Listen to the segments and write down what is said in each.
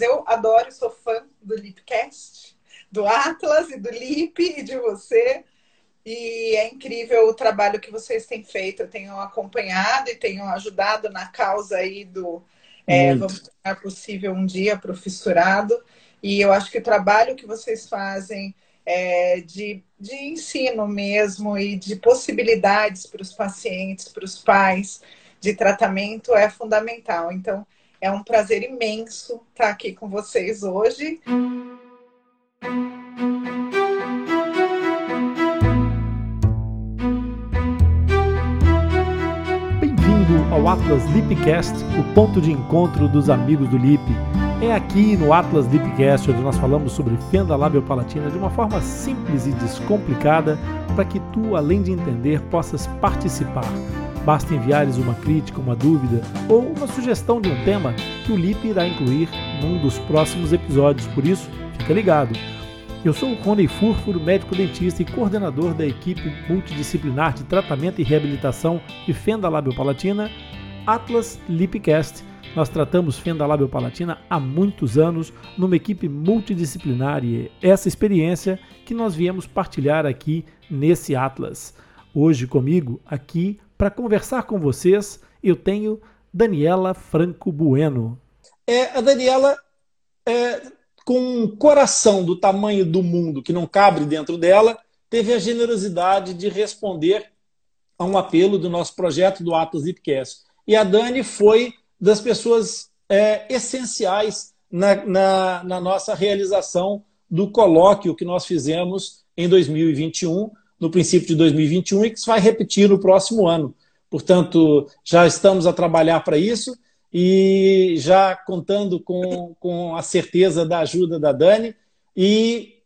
Eu adoro, sou fã do Lipcast, do Atlas e do Lip e de você. E é incrível o trabalho que vocês têm feito. Eu tenho acompanhado e tenho ajudado na causa aí do é, Vamos tornar possível um dia para o fissurado. E eu acho que o trabalho que vocês fazem é, de, de ensino mesmo e de possibilidades para os pacientes, para os pais de tratamento é fundamental. Então, é um prazer imenso estar aqui com vocês hoje. Bem-vindo ao Atlas Lipcast, o ponto de encontro dos amigos do Lip. É aqui no Atlas Lipcast onde nós falamos sobre fenda labiopalatina de uma forma simples e descomplicada para que tu, além de entender, possas participar Basta enviares uma crítica, uma dúvida ou uma sugestão de um tema que o Lip irá incluir num dos próximos episódios, por isso, fica ligado. Eu sou o Rony Furfuro, médico dentista e coordenador da equipe multidisciplinar de tratamento e reabilitação de fenda labiopalatina Atlas Lipcast. Nós tratamos fenda labiopalatina há muitos anos numa equipe multidisciplinar e é essa experiência que nós viemos partilhar aqui nesse Atlas. Hoje comigo, aqui para conversar com vocês, eu tenho Daniela Franco Bueno. É, a Daniela, é, com um coração do tamanho do mundo que não cabe dentro dela, teve a generosidade de responder a um apelo do nosso projeto do Atlas Zipcast. E a Dani foi das pessoas é, essenciais na, na, na nossa realização do colóquio que nós fizemos em 2021 no princípio de 2021 e que se vai repetir no próximo ano. Portanto, já estamos a trabalhar para isso e já contando com, com a certeza da ajuda da Dani. E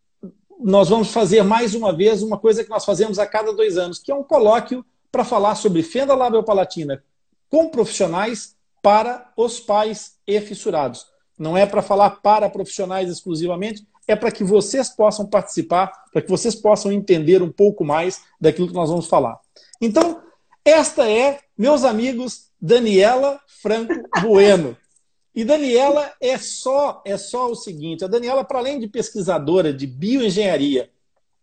nós vamos fazer mais uma vez uma coisa que nós fazemos a cada dois anos, que é um colóquio para falar sobre fenda labiopalatina com profissionais para os pais e fissurados. Não é para falar para profissionais exclusivamente, é para que vocês possam participar, para que vocês possam entender um pouco mais daquilo que nós vamos falar. Então, esta é, meus amigos, Daniela Franco Bueno. E Daniela é só é só o seguinte, a Daniela, para além de pesquisadora de bioengenharia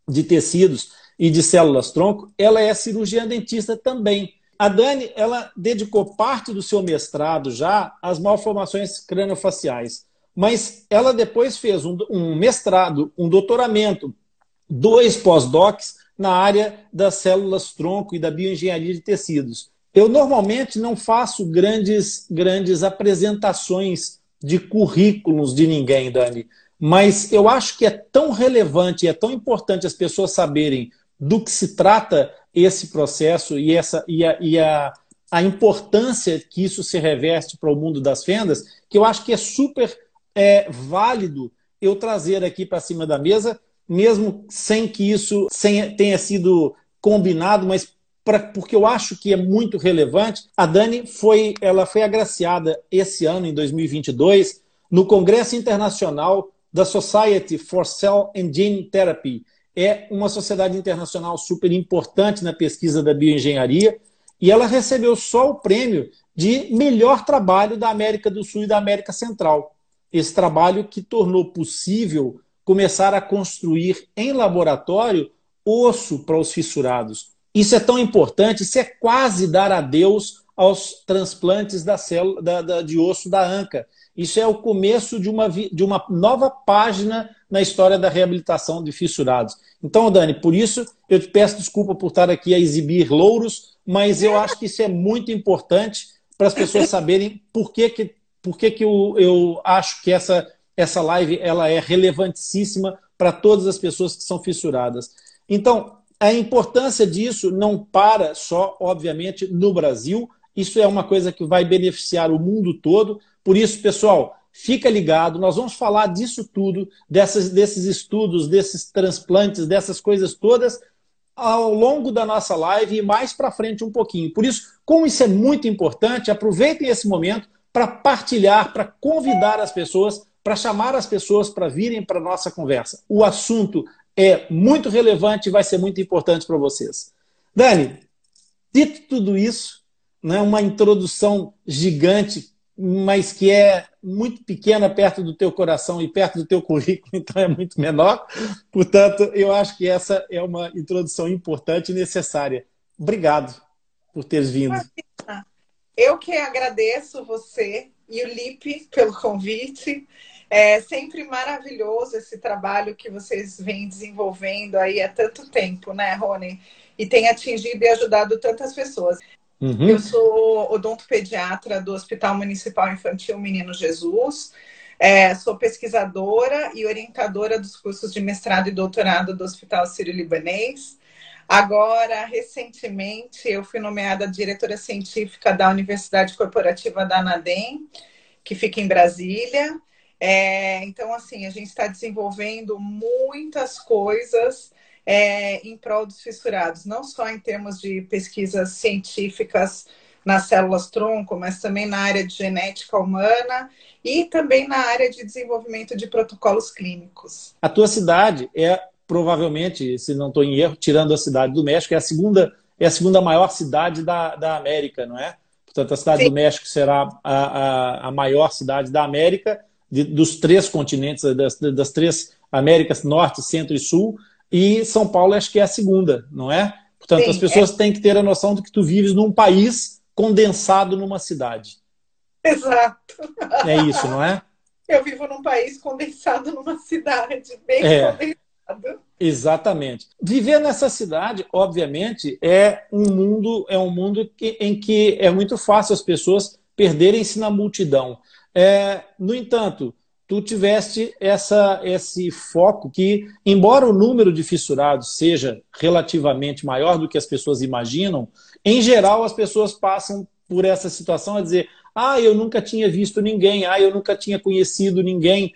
de tecidos e de células tronco, ela é cirurgiã dentista também. A Dani, ela dedicou parte do seu mestrado já às malformações craniofaciais mas ela depois fez um, um mestrado, um doutoramento, dois pós-docs na área das células tronco e da bioengenharia de tecidos. Eu normalmente não faço grandes, grandes apresentações de currículos de ninguém, Dani, mas eu acho que é tão relevante é tão importante as pessoas saberem do que se trata esse processo e, essa, e, a, e a, a importância que isso se reveste para o mundo das fendas, que eu acho que é super é válido eu trazer aqui para cima da mesa, mesmo sem que isso tenha sido combinado, mas pra, porque eu acho que é muito relevante. A Dani foi, ela foi agraciada esse ano, em 2022, no Congresso Internacional da Society for Cell and Gene Therapy. É uma sociedade internacional super importante na pesquisa da bioengenharia e ela recebeu só o prêmio de melhor trabalho da América do Sul e da América Central esse trabalho que tornou possível começar a construir em laboratório osso para os fissurados. Isso é tão importante, isso é quase dar adeus aos transplantes da célula da, da, de osso da anca. Isso é o começo de uma, de uma nova página na história da reabilitação de fissurados. Então, Dani, por isso eu te peço desculpa por estar aqui a exibir louros, mas eu acho que isso é muito importante para as pessoas saberem por que, que por que, que eu, eu acho que essa, essa live ela é relevantíssima para todas as pessoas que são fissuradas. Então, a importância disso não para só, obviamente, no Brasil. Isso é uma coisa que vai beneficiar o mundo todo. Por isso, pessoal, fica ligado. Nós vamos falar disso tudo, dessas, desses estudos, desses transplantes, dessas coisas todas ao longo da nossa live e mais para frente um pouquinho. Por isso, como isso é muito importante, aproveitem esse momento para partilhar, para convidar as pessoas, para chamar as pessoas para virem para a nossa conversa. O assunto é muito relevante e vai ser muito importante para vocês. Dani, dito tudo isso, né, uma introdução gigante, mas que é muito pequena perto do teu coração e perto do teu currículo, então é muito menor. Portanto, eu acho que essa é uma introdução importante e necessária. Obrigado por teres vindo. Eu que agradeço você e o Lipe pelo convite. É sempre maravilhoso esse trabalho que vocês vêm desenvolvendo aí há tanto tempo, né, Rony? E tem atingido e ajudado tantas pessoas. Uhum. Eu sou odontopediatra do Hospital Municipal Infantil Menino Jesus. É, sou pesquisadora e orientadora dos cursos de mestrado e doutorado do Hospital Sírio-Libanês. Agora, recentemente, eu fui nomeada diretora científica da Universidade Corporativa da ANADEM, que fica em Brasília. É, então, assim, a gente está desenvolvendo muitas coisas é, em prol dos fissurados, não só em termos de pesquisas científicas nas células tronco, mas também na área de genética humana e também na área de desenvolvimento de protocolos clínicos. A tua cidade é provavelmente, se não estou em erro, tirando a cidade do México, é a segunda é a segunda maior cidade da, da América, não é? Portanto, a cidade Sim. do México será a, a, a maior cidade da América, de, dos três continentes, das, das três Américas, Norte, Centro e Sul, e São Paulo acho que é a segunda, não é? Portanto, Sim, as pessoas é. têm que ter a noção de que tu vives num país condensado numa cidade. Exato. É isso, não é? Eu vivo num país condensado numa cidade, bem é. condensado. Exatamente. Viver nessa cidade, obviamente, é um mundo, é um mundo que, em que é muito fácil as pessoas perderem-se na multidão. É, no entanto, tu tiveste essa, esse foco que, embora o número de fissurados seja relativamente maior do que as pessoas imaginam, em geral as pessoas passam por essa situação a dizer: ah, eu nunca tinha visto ninguém, ah, eu nunca tinha conhecido ninguém.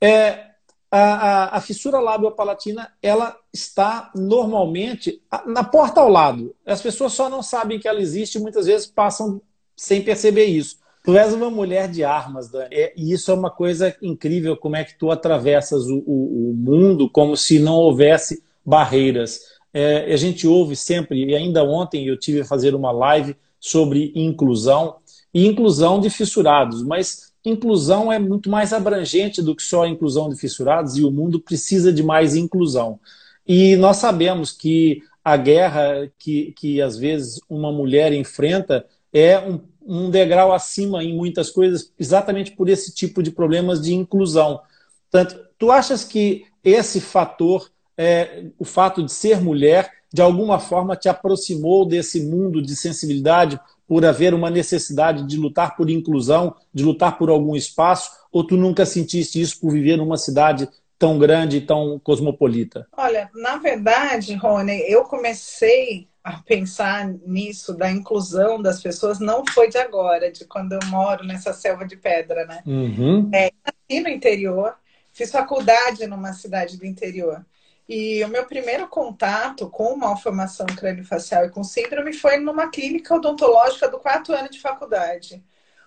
É, a, a, a fissura lábio-palatina ela está normalmente na porta ao lado. As pessoas só não sabem que ela existe e muitas vezes passam sem perceber isso. Tu és uma mulher de armas, Dani. É, e isso é uma coisa incrível, como é que tu atravessas o, o, o mundo como se não houvesse barreiras. É, a gente ouve sempre, e ainda ontem eu tive a fazer uma live sobre inclusão, e inclusão de fissurados, mas inclusão é muito mais abrangente do que só a inclusão de fissurados, e o mundo precisa de mais inclusão. E nós sabemos que a guerra que, que às vezes uma mulher enfrenta é um um degrau acima em muitas coisas, exatamente por esse tipo de problemas de inclusão. Portanto, tu achas que esse fator, é, o fato de ser mulher, de alguma forma te aproximou desse mundo de sensibilidade por haver uma necessidade de lutar por inclusão, de lutar por algum espaço, ou tu nunca sentiste isso por viver numa cidade tão grande e tão cosmopolita? Olha, na verdade, Rony, eu comecei a pensar nisso, da inclusão das pessoas, não foi de agora, de quando eu moro nessa selva de pedra, né? Uhum. É, nasci no interior, fiz faculdade numa cidade do interior. E o meu primeiro contato com malformação craniofacial e com síndrome foi numa clínica odontológica do quarto ano de faculdade.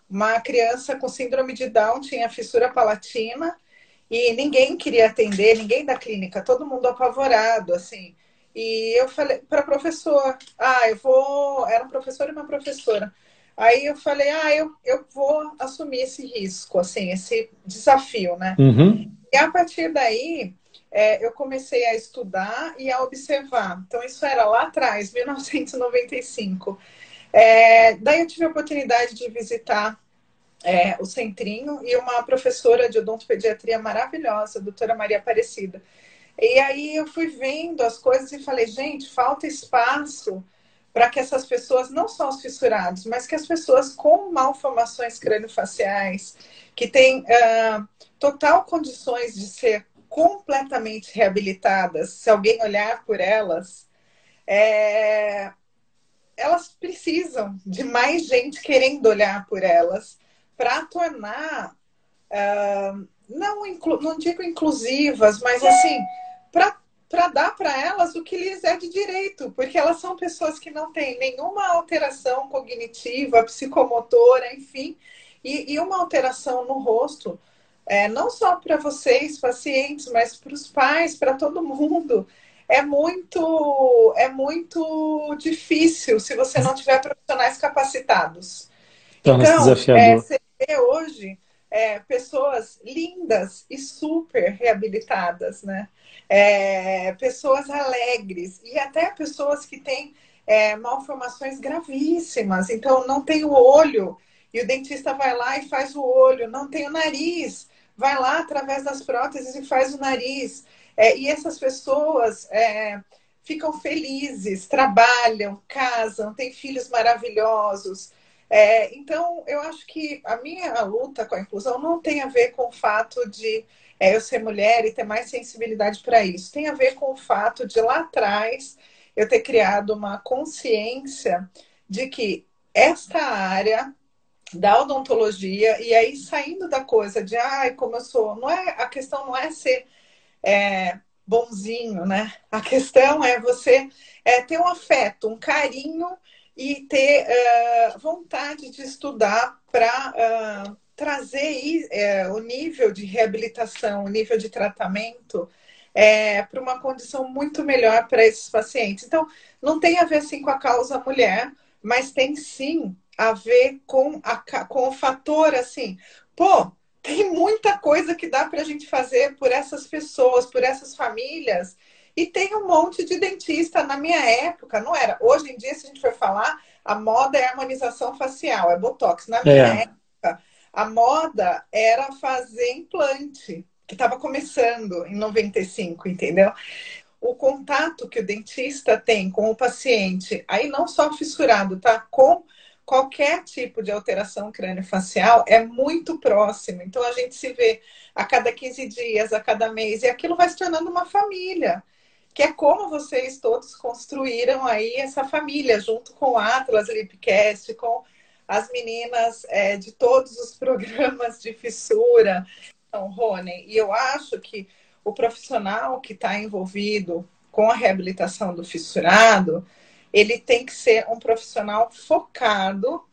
Uma criança com síndrome de Down tinha fissura palatina e ninguém queria atender, ninguém da clínica, todo mundo apavorado, assim. E eu falei para a professora, ah, eu vou. Era um professor e uma professora. Aí eu falei, ah, eu, eu vou assumir esse risco, assim, esse desafio, né? Uhum. E a partir daí, é, eu comecei a estudar e a observar. Então, isso era lá atrás, 1995. É, daí eu tive a oportunidade de visitar é, o Centrinho e uma professora de odontopediatria maravilhosa, a doutora Maria Aparecida. E aí eu fui vendo as coisas e falei, gente, falta espaço para que essas pessoas, não só os fissurados, mas que as pessoas com malformações craniofaciais, que têm uh, total condições de ser completamente reabilitadas, se alguém olhar por elas, é, elas precisam de mais gente querendo olhar por elas para tornar, uh, não, não digo inclusivas, mas assim, para dar para elas o que lhes é de direito, porque elas são pessoas que não têm nenhuma alteração cognitiva, psicomotora, enfim, e, e uma alteração no rosto, é, não só para vocês, pacientes, mas para os pais, para todo mundo. É muito, é muito difícil se você não tiver profissionais capacitados. Então, é, vê hoje é, pessoas lindas e super reabilitadas, né? É, pessoas alegres e até pessoas que têm é, malformações gravíssimas. Então, não tem o olho e o dentista vai lá e faz o olho, não tem o nariz, vai lá através das próteses e faz o nariz. É, e essas pessoas é, ficam felizes, trabalham, casam, têm filhos maravilhosos. É, então, eu acho que a minha luta com a inclusão não tem a ver com o fato de é, eu ser mulher e ter mais sensibilidade para isso. Tem a ver com o fato de lá atrás eu ter criado uma consciência de que esta área da odontologia e aí saindo da coisa de ai como eu sou não é a questão não é ser é, bonzinho né? A questão é você é, ter um afeto um carinho e ter uh, vontade de estudar para uh, trazer uh, o nível de reabilitação o nível de tratamento é, para uma condição muito melhor para esses pacientes. Então não tem a ver assim com a causa mulher mas tem sim a ver com, a, com o fator assim, pô, tem muita coisa que dá para a gente fazer por essas pessoas, por essas famílias. E tem um monte de dentista. Na minha época, não era. Hoje em dia, se a gente for falar, a moda é harmonização facial, é botox. Na minha é. época, a moda era fazer implante, que estava começando em 95, entendeu? O contato que o dentista tem com o paciente, aí não só fissurado, tá? Com qualquer tipo de alteração crâniofacial é muito próximo. Então a gente se vê a cada 15 dias, a cada mês, e aquilo vai se tornando uma família. Que é como vocês todos construíram aí essa família, junto com o Atlas Lipcast, com as meninas é, de todos os programas de fissura. Então, Rony, e eu acho que o profissional que está envolvido com a reabilitação do fissurado, ele tem que ser um profissional focado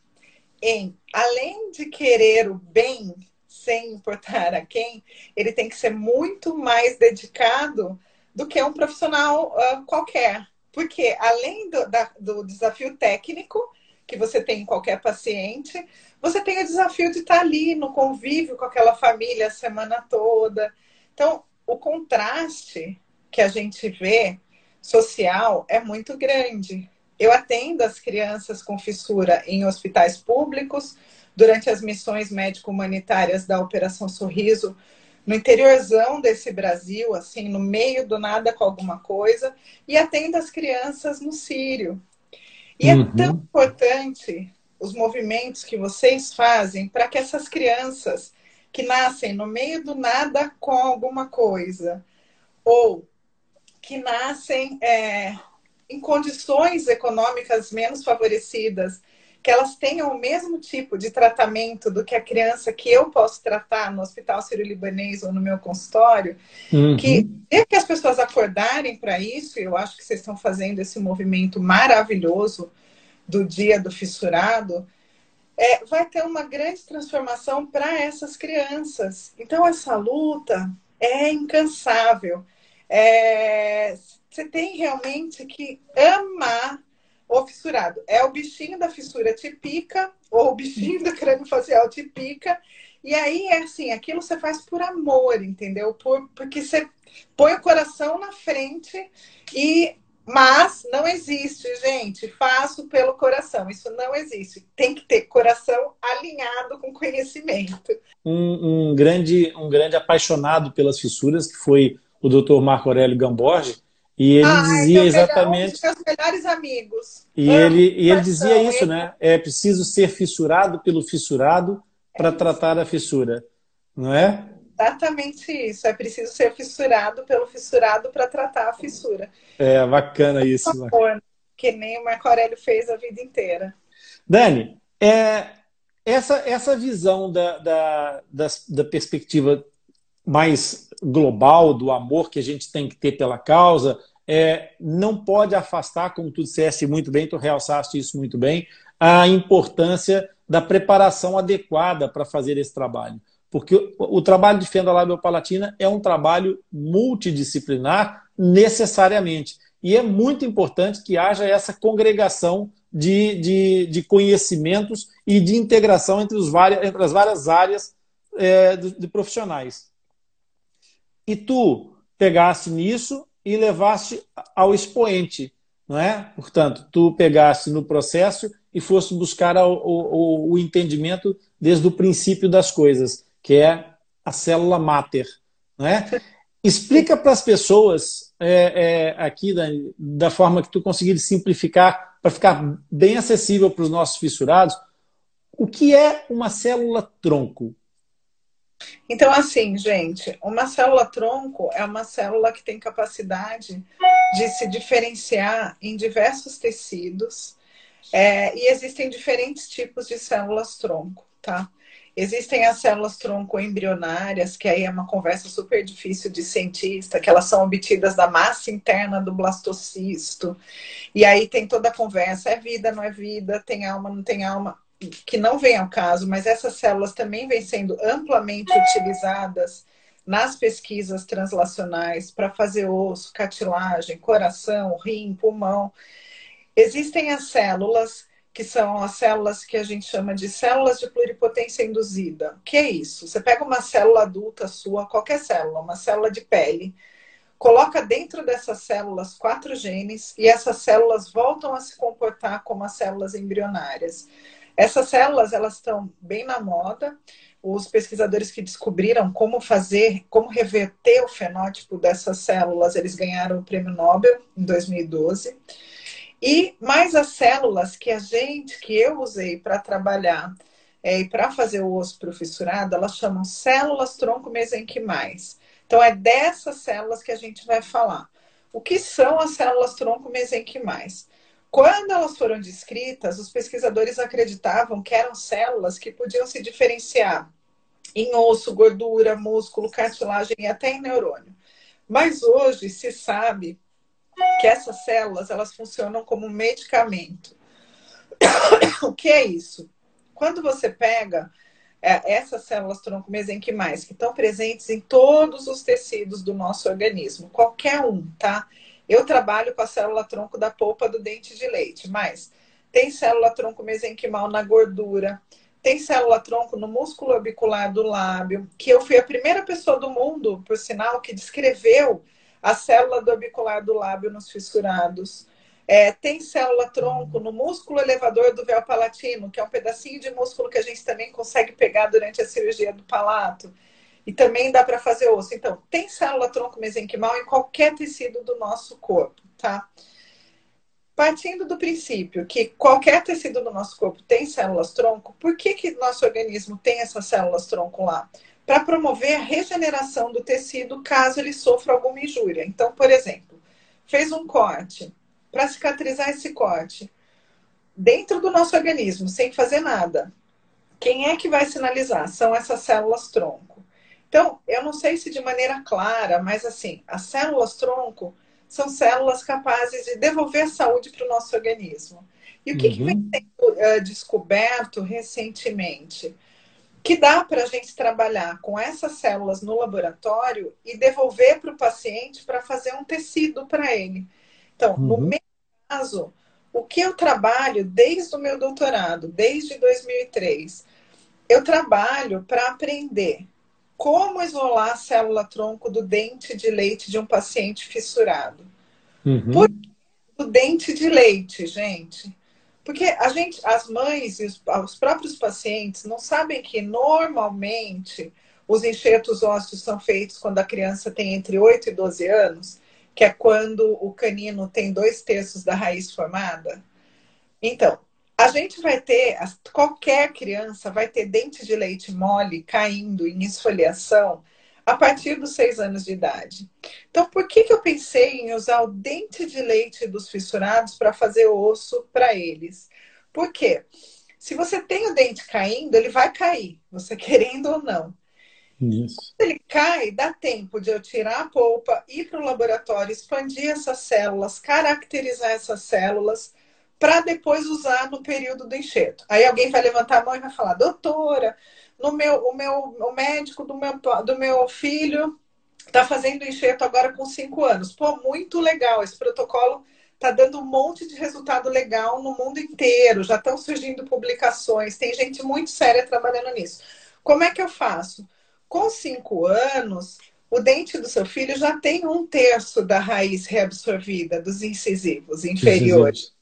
em, além de querer o bem, sem importar a quem, ele tem que ser muito mais dedicado do que um profissional uh, qualquer. Porque além do, da, do desafio técnico que você tem em qualquer paciente, você tem o desafio de estar ali no convívio com aquela família a semana toda. Então, o contraste que a gente vê social é muito grande. Eu atendo as crianças com fissura em hospitais públicos durante as missões médico-humanitárias da Operação Sorriso, no interiorzão desse Brasil, assim, no meio do nada com alguma coisa, e atendo as crianças no Sírio. E é uhum. é tão importante os movimentos que vocês fazem para que essas crianças que nascem no meio do nada com alguma coisa, ou que nascem é, em condições econômicas menos favorecidas, que elas tenham o mesmo tipo de tratamento do que a criança que eu posso tratar no Hospital Sírio-Libanês ou no meu consultório, uhum. que é que as pessoas acordarem para isso, eu acho que vocês estão fazendo esse movimento maravilhoso do dia do fissurado, é, vai ter uma grande transformação para essas crianças. Então, essa luta é incansável. É, você tem realmente que amar o fissurado. É o bichinho da fissura te pica, ou o bichinho do crânio facial te pica. E aí é assim, aquilo você faz por amor, entendeu? Por, porque você põe o coração na frente e mas não existe, gente. Faço pelo coração. Isso não existe. Tem que ter coração alinhado com conhecimento. Um, um grande, um grande apaixonado pelas fissuras, que foi o Dr. Marco Aurélio Gamborge, e ele ah, dizia exatamente. Um dos meus melhores amigos. E Amo, ele, e ele dizia isso, né? É preciso ser fissurado pelo fissurado para é tratar a fissura, não é? Exatamente isso. É preciso ser fissurado pelo fissurado para tratar a fissura. É bacana isso. Favor, que nem o Marco Aurélio fez a vida inteira. Dani, é, essa, essa visão da, da, da, da perspectiva mais global do amor que a gente tem que ter pela causa, é, não pode afastar, como tu disseste muito bem, tu realçaste isso muito bem, a importância da preparação adequada para fazer esse trabalho. Porque o, o trabalho de fenda labiopalatina é um trabalho multidisciplinar necessariamente. E é muito importante que haja essa congregação de, de, de conhecimentos e de integração entre, os várias, entre as várias áreas é, de, de profissionais. E tu pegaste nisso e levaste ao expoente, não é? Portanto, tu pegaste no processo e fosse buscar o, o, o entendimento desde o princípio das coisas, que é a célula máter. Não é? Explica para as pessoas é, é, aqui da, da forma que tu conseguir simplificar para ficar bem acessível para os nossos fissurados o que é uma célula tronco. Então, assim, gente, uma célula tronco é uma célula que tem capacidade de se diferenciar em diversos tecidos é, e existem diferentes tipos de células tronco, tá? Existem as células tronco embrionárias, que aí é uma conversa super difícil de cientista, que elas são obtidas da massa interna do blastocisto. E aí tem toda a conversa, é vida, não é vida, tem alma, não tem alma, que não vem ao caso, mas essas células também vêm sendo amplamente utilizadas nas pesquisas translacionais para fazer osso, cartilagem, coração, rim, pulmão. Existem as células que são as células que a gente chama de células de pluripotência induzida. O que é isso? Você pega uma célula adulta sua, qualquer célula, uma célula de pele, coloca dentro dessas células quatro genes e essas células voltam a se comportar como as células embrionárias. Essas células, elas estão bem na moda. Os pesquisadores que descobriram como fazer, como reverter o fenótipo dessas células, eles ganharam o prêmio Nobel em 2012. E mais as células que a gente, que eu usei para trabalhar é, e para fazer o osso profissurado, elas chamam células tronco mesenquimais. Então, é dessas células que a gente vai falar. O que são as células tronco mesenquimais? Quando elas foram descritas, os pesquisadores acreditavam que eram células que podiam se diferenciar em osso, gordura, músculo, cartilagem e até em neurônio. Mas hoje se sabe que essas células elas funcionam como medicamento. o que é isso? Quando você pega é, essas células tronco mesenquimais que estão presentes em todos os tecidos do nosso organismo, qualquer um, tá? Eu trabalho com a célula tronco da polpa do dente de leite, mas tem célula tronco mesenquimal na gordura, tem célula tronco no músculo orbicular do lábio, que eu fui a primeira pessoa do mundo, por sinal, que descreveu a célula do orbicular do lábio nos fissurados. É, tem célula tronco no músculo elevador do véu palatino, que é um pedacinho de músculo que a gente também consegue pegar durante a cirurgia do palato. E também dá para fazer osso. Então, tem célula tronco mesenquimal em qualquer tecido do nosso corpo, tá? Partindo do princípio que qualquer tecido do nosso corpo tem células tronco, por que, que nosso organismo tem essas células tronco lá? para promover a regeneração do tecido caso ele sofra alguma injúria. Então, por exemplo, fez um corte, para cicatrizar esse corte, dentro do nosso organismo, sem fazer nada, quem é que vai sinalizar? São essas células tronco. Então, eu não sei se de maneira clara, mas assim, as células tronco são células capazes de devolver saúde para o nosso organismo. E o que, uhum. que vem uhum. sendo uh, descoberto recentemente? que dá para a gente trabalhar com essas células no laboratório e devolver para o paciente para fazer um tecido para ele. Então, uhum. no meu caso, o que eu trabalho desde o meu doutorado, desde 2003, eu trabalho para aprender como isolar a célula tronco do dente de leite de um paciente fissurado. Uhum. Por que o dente de leite, gente? Porque a gente, as mães e os, os próprios pacientes não sabem que normalmente os enxertos ósseos são feitos quando a criança tem entre 8 e 12 anos, que é quando o canino tem dois terços da raiz formada. Então, a gente vai ter, qualquer criança vai ter dente de leite mole caindo em esfoliação a partir dos seis anos de idade. Então, por que, que eu pensei em usar o dente de leite dos fissurados para fazer osso para eles? Porque se você tem o dente caindo, ele vai cair, você querendo ou não. Isso. Quando ele cai, dá tempo de eu tirar a polpa, ir para o laboratório, expandir essas células, caracterizar essas células, para depois usar no período do enxerto. Aí alguém vai levantar a mão e vai falar, doutora, no meu, o meu o médico do meu, do meu filho está fazendo enxerto agora com cinco anos. Pô, muito legal. Esse protocolo Está dando um monte de resultado legal no mundo inteiro. Já estão surgindo publicações. Tem gente muito séria trabalhando nisso. Como é que eu faço? Com cinco anos, o dente do seu filho já tem um terço da raiz reabsorvida dos incisivos inferiores.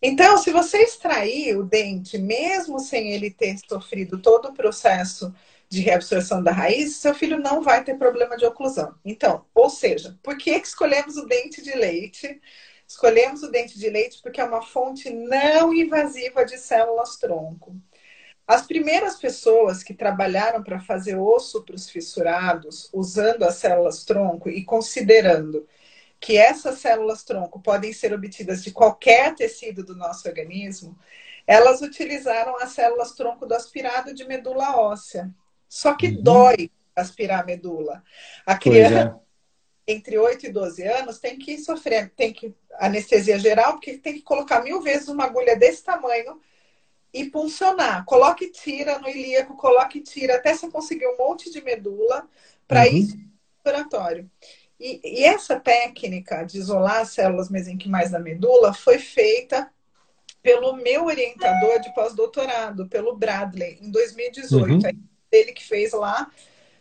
Então, se você extrair o dente, mesmo sem ele ter sofrido todo o processo de reabsorção da raiz, seu filho não vai ter problema de oclusão. Então, ou seja, por que escolhemos o dente de leite? Escolhemos o dente de leite porque é uma fonte não invasiva de células tronco. As primeiras pessoas que trabalharam para fazer osso para os fissurados, usando as células tronco e considerando que essas células tronco podem ser obtidas de qualquer tecido do nosso organismo, elas utilizaram as células tronco do aspirado de medula óssea. Só que uhum. dói aspirar a medula. A criança é. entre 8 e 12 anos tem que sofrer, tem que anestesia geral, porque tem que colocar mil vezes uma agulha desse tamanho e puncionar. Coloque e tira no ilíaco, coloque e tira até você conseguir um monte de medula para uhum. ir respiratório. E, e, essa técnica de isolar as células mesenquimais da medula foi feita pelo meu orientador de pós-doutorado, pelo Bradley, em 2018. Uhum. Ele que fez lá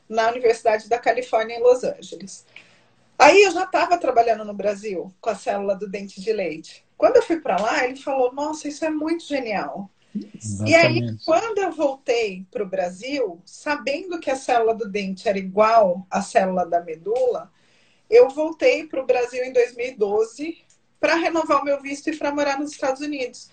na Universidade da Califórnia, em Los Angeles. Aí eu já estava trabalhando no Brasil com a célula do dente de leite. Quando eu fui para lá, ele falou: Nossa, isso é muito genial. Exatamente. E aí, quando eu voltei para o Brasil, sabendo que a célula do dente era igual à célula da medula, eu voltei para o Brasil em 2012 para renovar o meu visto e para morar nos Estados Unidos.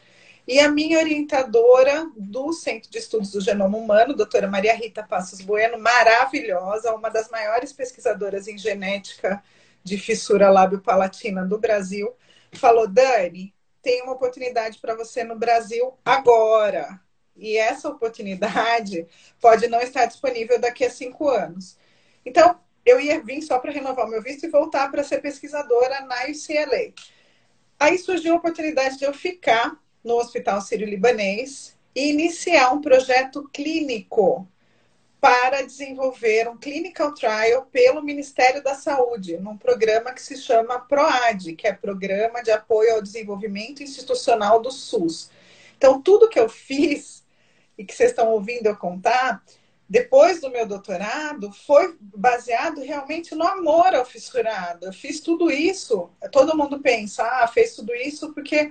E a minha orientadora do Centro de Estudos do Genoma Humano, doutora Maria Rita Passos Bueno, maravilhosa, uma das maiores pesquisadoras em genética de fissura lábio-palatina do Brasil, falou: Dani, tem uma oportunidade para você no Brasil agora. E essa oportunidade pode não estar disponível daqui a cinco anos. Então, eu ia vir só para renovar meu visto e voltar para ser pesquisadora na UCLA. Aí surgiu a oportunidade de eu ficar no Hospital Sírio-Libanês e iniciar um projeto clínico para desenvolver um clinical trial pelo Ministério da Saúde, num programa que se chama PROAD, que é Programa de Apoio ao Desenvolvimento Institucional do SUS. Então, tudo que eu fiz e que vocês estão ouvindo eu contar, depois do meu doutorado, foi baseado realmente no amor ao fissurado. Eu fiz tudo isso, todo mundo pensa, ah, fez tudo isso porque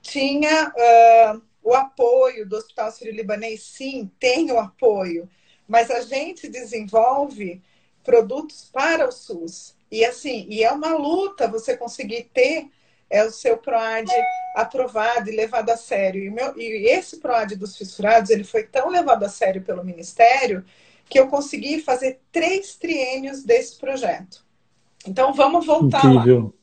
tinha uh, o apoio do Hospital Sírio-Libanês. Sim, tem o apoio mas a gente desenvolve produtos para o SUS. E assim, e é uma luta você conseguir ter é, o seu PROAD aprovado e levado a sério. E, meu, e esse PROAD dos fissurados, ele foi tão levado a sério pelo Ministério que eu consegui fazer três triênios desse projeto. Então, vamos voltar Incrível.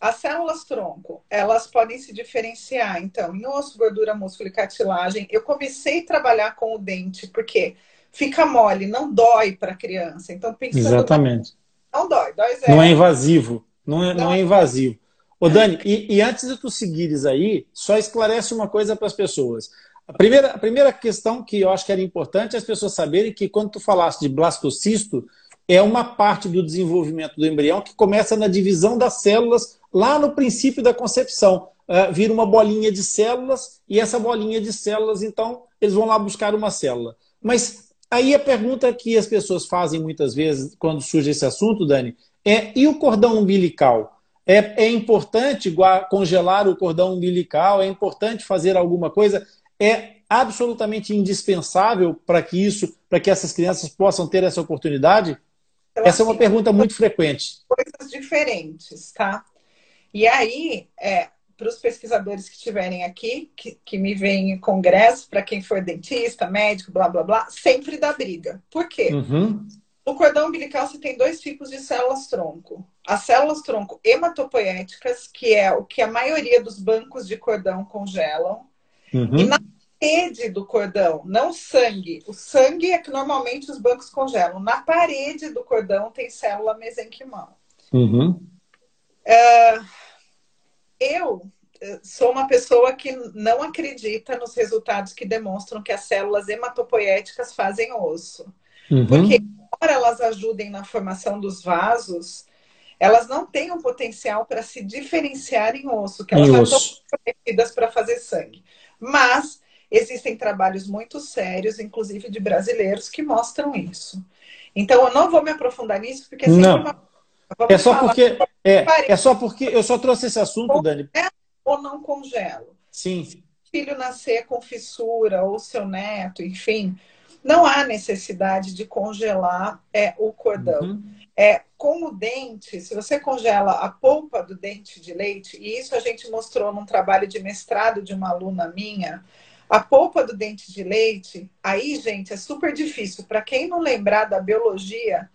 lá. As células tronco, elas podem se diferenciar, então, em osso, gordura, músculo e cartilagem. Eu comecei a trabalhar com o dente, porque fica mole, não dói para a criança. Então, pensando. Exatamente. Não dói, dói zero. Não é invasivo. Não é, não, não é invasivo. Ô, Dani, e, e, antes de tu seguires aí, só esclarece uma coisa para as pessoas. A primeira, a primeira questão que eu acho que era importante é as pessoas saberem que quando tu falaste de blastocisto, é uma parte do desenvolvimento do embrião que começa na divisão das células lá no princípio da concepção. Uh, vira uma bolinha de células e essa bolinha de células, então, eles vão lá buscar uma célula. Mas Aí a pergunta que as pessoas fazem muitas vezes quando surge esse assunto, Dani, é: e o cordão umbilical? É, é importante congelar o cordão umbilical? É importante fazer alguma coisa? É absolutamente indispensável para que isso, para que essas crianças possam ter essa oportunidade? Essa é uma pergunta muito frequente. Coisas diferentes, tá? E aí, é, para os pesquisadores que estiverem aqui, que, que me veem em congresso, para quem for dentista, médico, blá blá blá, sempre dá briga. Por quê? Uhum. No cordão umbilical você tem dois tipos de células tronco. As células tronco hematopoéticas, que é o que a maioria dos bancos de cordão congelam. Uhum. E na parede do cordão, não sangue. O sangue é que normalmente os bancos congelam. Na parede do cordão tem célula mesenquimal. Uhum. Uh, eu eh, sou uma pessoa que não acredita nos resultados que demonstram que as células hematopoéticas fazem osso. Uhum. Porque, embora elas ajudem na formação dos vasos, elas não têm um potencial para se diferenciar em osso, que elas Em osso. estão para fazer sangue. Mas existem trabalhos muito sérios, inclusive de brasileiros, que mostram isso. Então eu não vou me aprofundar nisso, porque é sempre Não. uma. É só porque é, é só porque eu só trouxe esse assunto, Dani. ou não congelo. Sim. filho nascer com fissura ou seu neto, enfim, não há necessidade de congelar é, o cordão. Uhum. É, com o dente, se você congela a polpa do dente de leite, e isso a gente mostrou num trabalho de mestrado de uma aluna minha, a polpa do dente de leite, aí, gente, é super difícil. Para quem não lembrar da biologia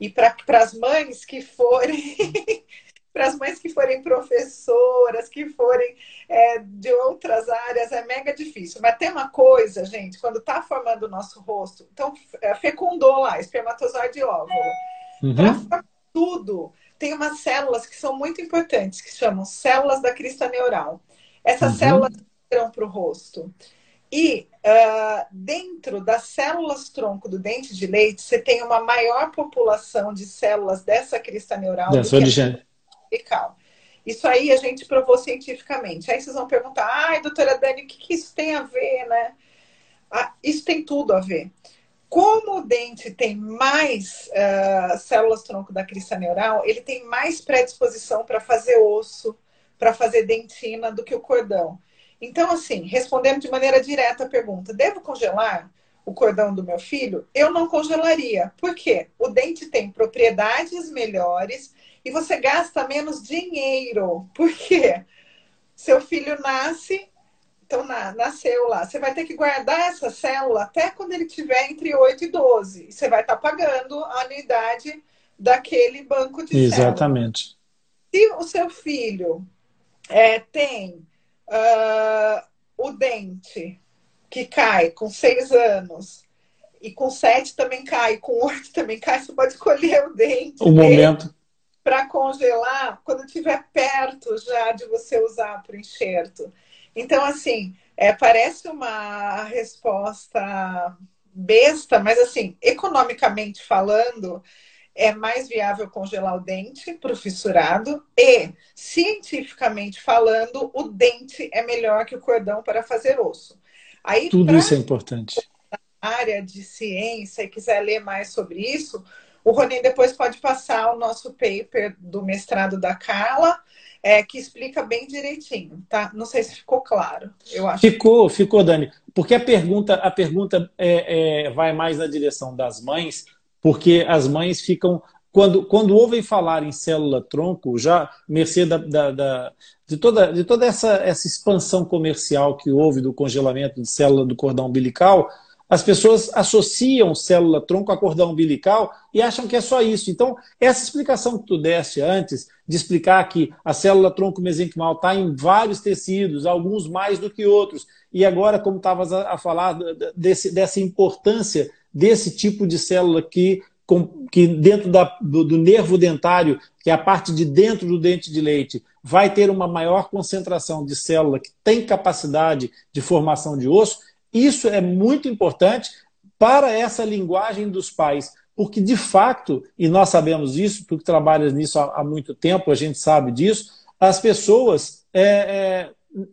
e para as mães que forem para as mães que forem professoras, que forem é, de outras áreas, é mega difícil. Mas tem uma coisa, gente, quando está formando o nosso rosto, então é, fecundou lá, espermatozoide e óvulo. Uhum. Para tudo, tem umas células que são muito importantes, que chamam células da crista neural. Essas Uhum. células entram para o rosto. E uh, dentro das células tronco do dente de leite, você tem uma maior população de células dessa crista neural Dessa origem. umbilical. Isso aí a gente provou cientificamente. Aí vocês vão perguntar, ai, doutora Dani, o que, que isso tem a ver, né? Ah, isso tem tudo a ver. Como o dente tem mais uh, células tronco da crista neural, ele tem mais predisposição para fazer osso, para fazer dentina do que o cordão. Então, assim, respondendo de maneira direta a pergunta, devo congelar o cordão do meu filho? Eu não congelaria. Por quê? O dente tem propriedades melhores e você gasta menos dinheiro. Por quê? Seu filho nasce, então na, nasceu lá. Você vai ter que guardar essa célula até quando ele tiver entre 8 e 12. E você vai estar pagando a anuidade daquele banco de células. Exatamente. Se o seu filho é, tem uh, o dente que cai com seis anos e com sete também cai, com oito também cai, você pode escolher o dente. O momento. Para congelar quando estiver perto já de você usar para o enxerto. Então, assim, é, parece uma resposta besta, mas assim, economicamente falando, é mais viável congelar o dente para o fissurado e, cientificamente falando, o dente é melhor que o cordão para fazer osso. Aí, Tudo isso é importante. área de ciência e quiser ler mais sobre isso, o Rony depois pode passar o nosso paper do mestrado da Carla, é, que explica bem direitinho, tá? Não sei se ficou claro. Eu acho. Ficou, ficou, Dani. Porque a pergunta, a pergunta é, é, vai mais na direção das mães, porque as mães ficam. Quando, quando ouvem falar em célula-tronco, já mercê da, da, da, de toda, de toda essa, essa expansão comercial que houve do congelamento de célula do cordão umbilical, as pessoas associam célula-tronco a cordão umbilical e acham que é só isso. Então, essa explicação que tu deste antes, de explicar que a célula-tronco mesenquimal está em vários tecidos, alguns mais do que outros, e agora, como estavas a, falar desse, dessa importância desse tipo de célula que, com, que dentro da, do, do nervo dentário, que é a parte de dentro do dente de leite, vai ter uma maior concentração de célula que tem capacidade de formação de osso, isso é muito importante para essa linguagem dos pais, porque de fato, e nós sabemos isso, tu que trabalhas nisso há, há muito tempo, a gente sabe disso, as pessoas é, é,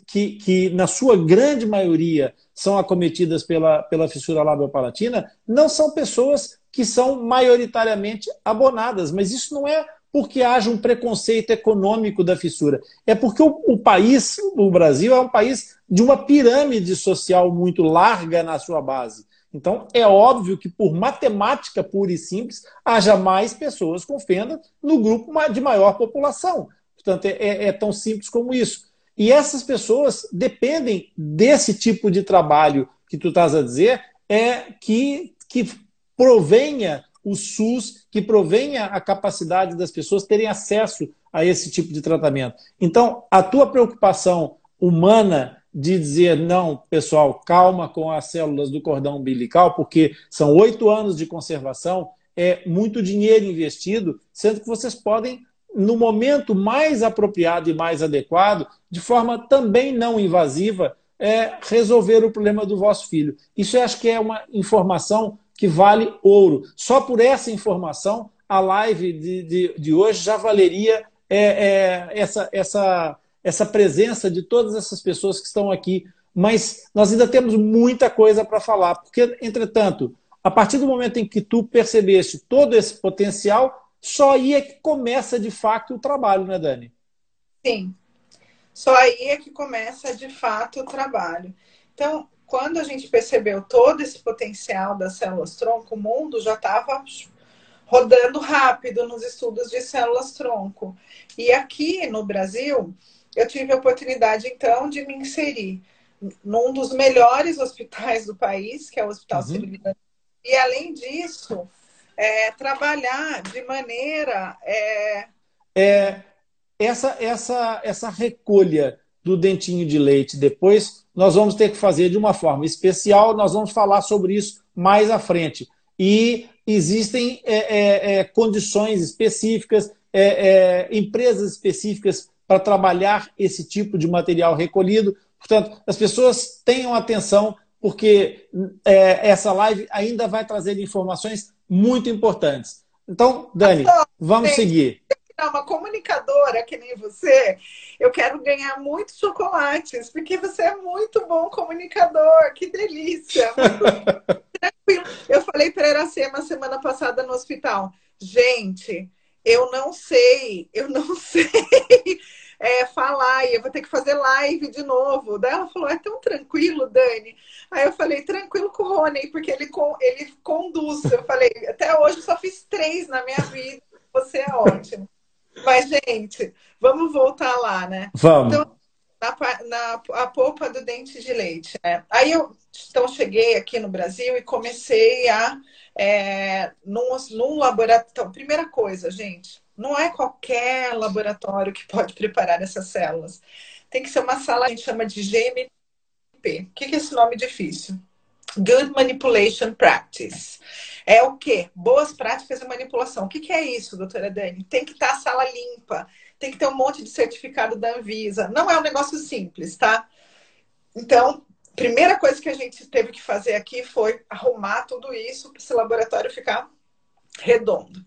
que, que, na sua grande maioria, são acometidas pela, pela fissura labiopalatina, não são pessoas que são maioritariamente abonadas, mas isso não é porque haja um preconceito econômico da fissura. É porque o, o, país, o Brasil, é um país de uma pirâmide social muito larga na sua base. Então, é óbvio que, por matemática pura e simples, haja mais pessoas com fenda no grupo de maior população. Portanto, é, é, é tão simples como isso. E essas pessoas dependem desse tipo de trabalho que tu estás a dizer, é que, que provenha o SUS, que provenha a capacidade das pessoas terem acesso a esse tipo de tratamento. Então, a tua preocupação humana de dizer, não, pessoal, calma com as células do cordão umbilical, porque são oito anos de conservação, é muito dinheiro investido, sendo que vocês podem, no momento mais apropriado e mais adequado, de forma também não invasiva, é, resolver o problema do vosso filho. Isso eu acho que é uma informação que vale ouro. Só por essa informação a live de, de, de hoje já valeria é, é, essa, essa, essa presença de todas essas pessoas que estão aqui. Mas nós ainda temos muita coisa para falar, porque, entretanto, a partir do momento em que tu percebeste todo esse potencial, só aí é que começa de fato o trabalho, né, Dani? Sim. Só aí é que começa de fato o trabalho. Então, quando a gente percebeu todo esse potencial das células tronco, o mundo já estava rodando rápido nos estudos de células tronco. E aqui no Brasil, eu tive a oportunidade então de me inserir num dos melhores hospitais do país, que é o Hospital uhum. E além disso, é, trabalhar de maneira. É... é... essa, essa, essa recolha do dentinho de leite depois, nós vamos ter que fazer de uma forma especial, nós vamos falar sobre isso mais à frente. E existem é, é, é condições específicas, é, empresas específicas para trabalhar esse tipo de material recolhido. Portanto, as pessoas tenham atenção, porque essa live ainda vai trazer informações muito importantes. Então, Dani, vamos seguir uma comunicadora que nem você, eu quero ganhar muitos chocolates, porque você é muito bom comunicador. Que delícia! tranquilo. Eu falei para Iracema semana passada no hospital, gente, eu não sei, eu não sei é, falar e eu vou ter que fazer live de novo. Daí ela falou, é tão tranquilo, Dani. Aí eu falei, tranquilo com o Rony, porque ele, ele conduz. Eu falei, até hoje só fiz três na minha vida, você é ótimo. Mas, gente, vamos voltar lá, né? Vamos. Então, na, na a polpa do dente de leite, né? Aí eu então cheguei aqui no Brasil e comecei a é, num, num laboratório. Então, primeira coisa, gente, não é qualquer laboratório que pode preparar essas células. Tem que ser uma sala que a gente chama de GMP. O que é esse nome difícil? Good Manipulation Practice. É o quê? Boas práticas de manipulação. O que, que é isso, doutora Dani? Tem que estar a sala limpa, tem que ter um monte de certificado da Anvisa. Não é um negócio simples, tá? Então, primeira coisa que a gente teve que fazer aqui foi arrumar tudo isso para esse laboratório ficar redondo.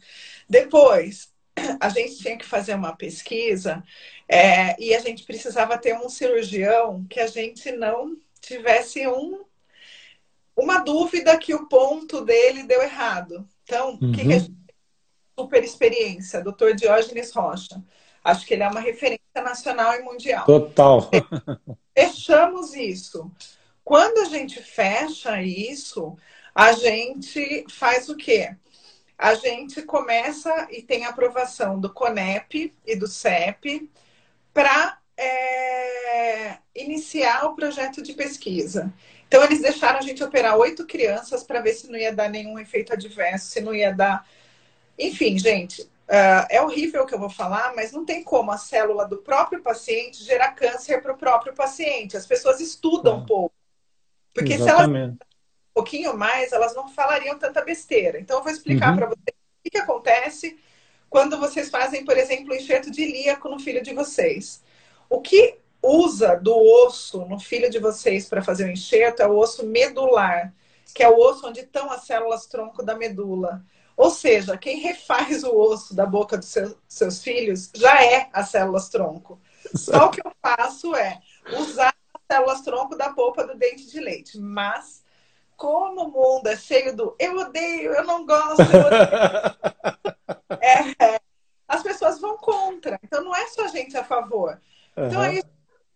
Depois, a gente tinha que fazer uma pesquisa é, e a gente precisava ter um cirurgião que a gente não tivesse um uma dúvida que o ponto dele deu errado. Então, o uhum. que, que a gente super experiência, doutor Diógenes Rocha. Acho que ele é uma referência nacional e mundial. Total. Fechamos isso. Quando a gente fecha isso, a gente faz o quê? A gente começa e tem aprovação do CONEP e do CEP para é, iniciar o projeto de pesquisa. Então, eles deixaram a gente operar oito crianças para ver se não ia dar nenhum efeito adverso, se não ia dar. Enfim, gente, uh, é horrível o que eu vou falar, mas não tem como a célula do próprio paciente gerar câncer para o próprio paciente. As pessoas estudam um pouco. Porque Exatamente. se elas pouquinho mais, elas não falariam tanta besteira. Então, eu vou explicar uhum. para vocês o que, acontece quando vocês fazem, por exemplo, o enxerto de ilíaco no filho de vocês. O que usa do osso no filho de vocês para fazer o enxerto é o osso medular, que é o osso onde estão as células tronco da medula. Ou seja, quem refaz o osso da boca dos seu, seus filhos já é as células tronco. Só o que eu faço é usar as células tronco da polpa do dente de leite. Mas, como o mundo é cheio do eu odeio, eu não gosto, eu odeio, é, é, as pessoas vão contra. Então, não é só gente a favor. Então, uhum. é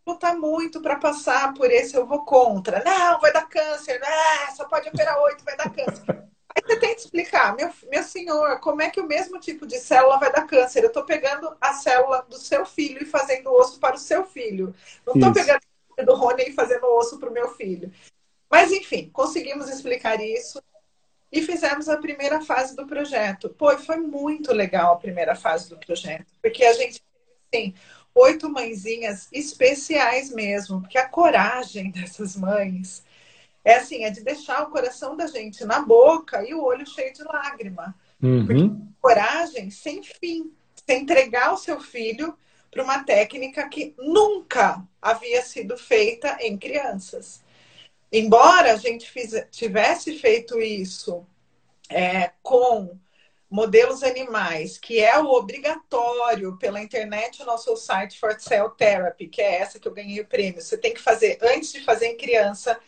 lutar muito para passar por esse eu vou contra. Não, vai dar câncer. Ah, só pode operar oito, vai dar câncer. Aí você tem que explicar, meu, meu senhor, como é que o mesmo tipo de célula vai dar câncer? Eu estou pegando a célula do seu filho e fazendo osso para o seu filho. Não estou pegando a do Rony e fazendo osso para o meu filho. Mas, enfim, conseguimos explicar isso e fizemos a primeira fase do projeto. Pô, foi muito legal a primeira fase do projeto, porque a gente, assim, oito mãezinhas especiais mesmo, porque a coragem dessas mães é assim, é de deixar o coração da gente na boca e o olho cheio de lágrima. Uhum. Porque coragem sem fim, sem entregar o seu filho para uma técnica que nunca havia sido feita em crianças. Embora a gente fiz, tivesse feito isso é, com modelos animais, que é o obrigatório pela internet, o nosso site for Cell Therapy, que é essa que eu ganhei o prêmio. Você tem que fazer, antes de fazer em criança,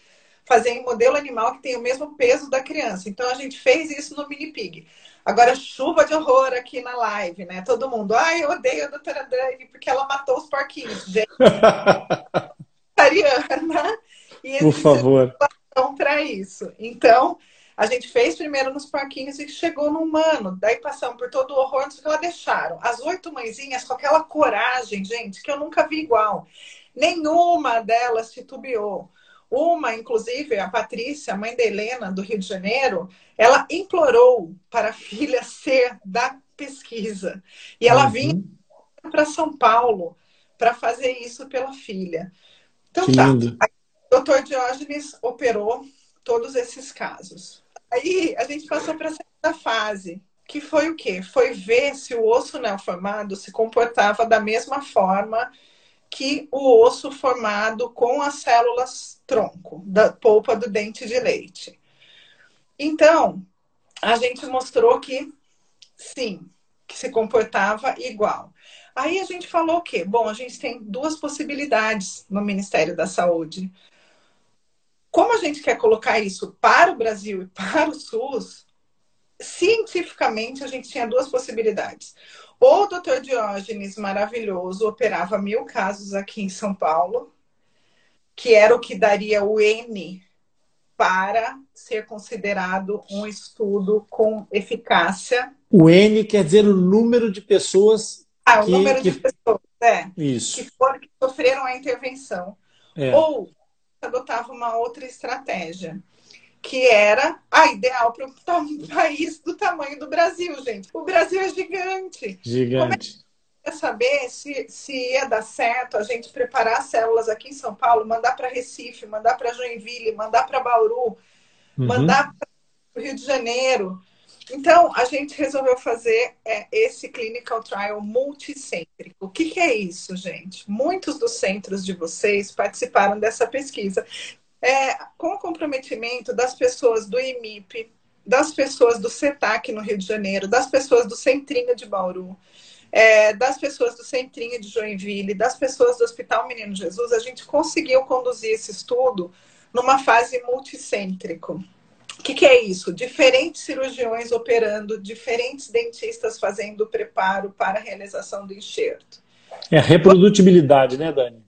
fazer em modelo animal que tem o mesmo peso da criança. Então a gente fez isso no mini pig. Agora, chuva de horror aqui na live, né? Todo mundo, ai, eu odeio a doutora Dani porque ela matou os porquinhos. Gente, Ariana. E Por favor. Para isso. Então, a gente fez primeiro nos porquinhos e chegou no humano. Daí passamos por todo o horror, não sei o que ela deixaram. As oito mãezinhas com aquela coragem, gente, que eu nunca vi igual. Nenhuma delas titubeou. Uma, inclusive, a Patrícia, mãe da Helena, do Rio de Janeiro, ela implorou para a filha ser da pesquisa. E ela uhum. vinha para São Paulo para fazer isso pela filha. Então que tá. Lindo. Doutor Diógenes operou todos esses casos. Aí a gente passou para a segunda fase, que foi o quê? Foi ver se o osso neoformado se comportava da mesma forma que o osso formado com as células tronco, da polpa do dente de leite. Então, a gente mostrou que sim, que se comportava igual. Aí a gente falou o quê? Bom, a gente tem duas possibilidades no Ministério da Saúde. Como a gente quer colocar isso para o Brasil e para o SUS, cientificamente a gente tinha duas possibilidades. Ou o doutor Diógenes, maravilhoso, operava mil casos aqui em São Paulo, que era o que daria o N para ser considerado um estudo com eficácia. O N quer dizer o número de pessoas. Ah, que, o número que... de pessoas, é. Isso. Que, foram, que sofreram a intervenção. É. Ou adotava uma outra estratégia, que era a ideal para um país do tamanho do Brasil, gente. O Brasil é gigante. Gigante. Quer saber se, se ia dar certo a gente preparar células aqui em São Paulo, mandar para Recife, mandar para Joinville, mandar para Bauru, uhum. mandar para o Rio de Janeiro. Então, a gente resolveu fazer é, esse clinical trial multicêntrico. O que, que, é isso, gente? Muitos dos centros de vocês participaram dessa pesquisa. É, com o comprometimento das pessoas do IMIP, das pessoas do CETAC no Rio de Janeiro, das pessoas do Centrinho de Bauru, é, das pessoas do Centrinho de Joinville, das pessoas do Hospital Menino Jesus, a gente conseguiu conduzir esse estudo numa fase multicêntrico. O que, que, é isso? Diferentes cirurgiões operando, diferentes dentistas fazendo o preparo para a realização do enxerto. É a reprodutibilidade, né, Dani?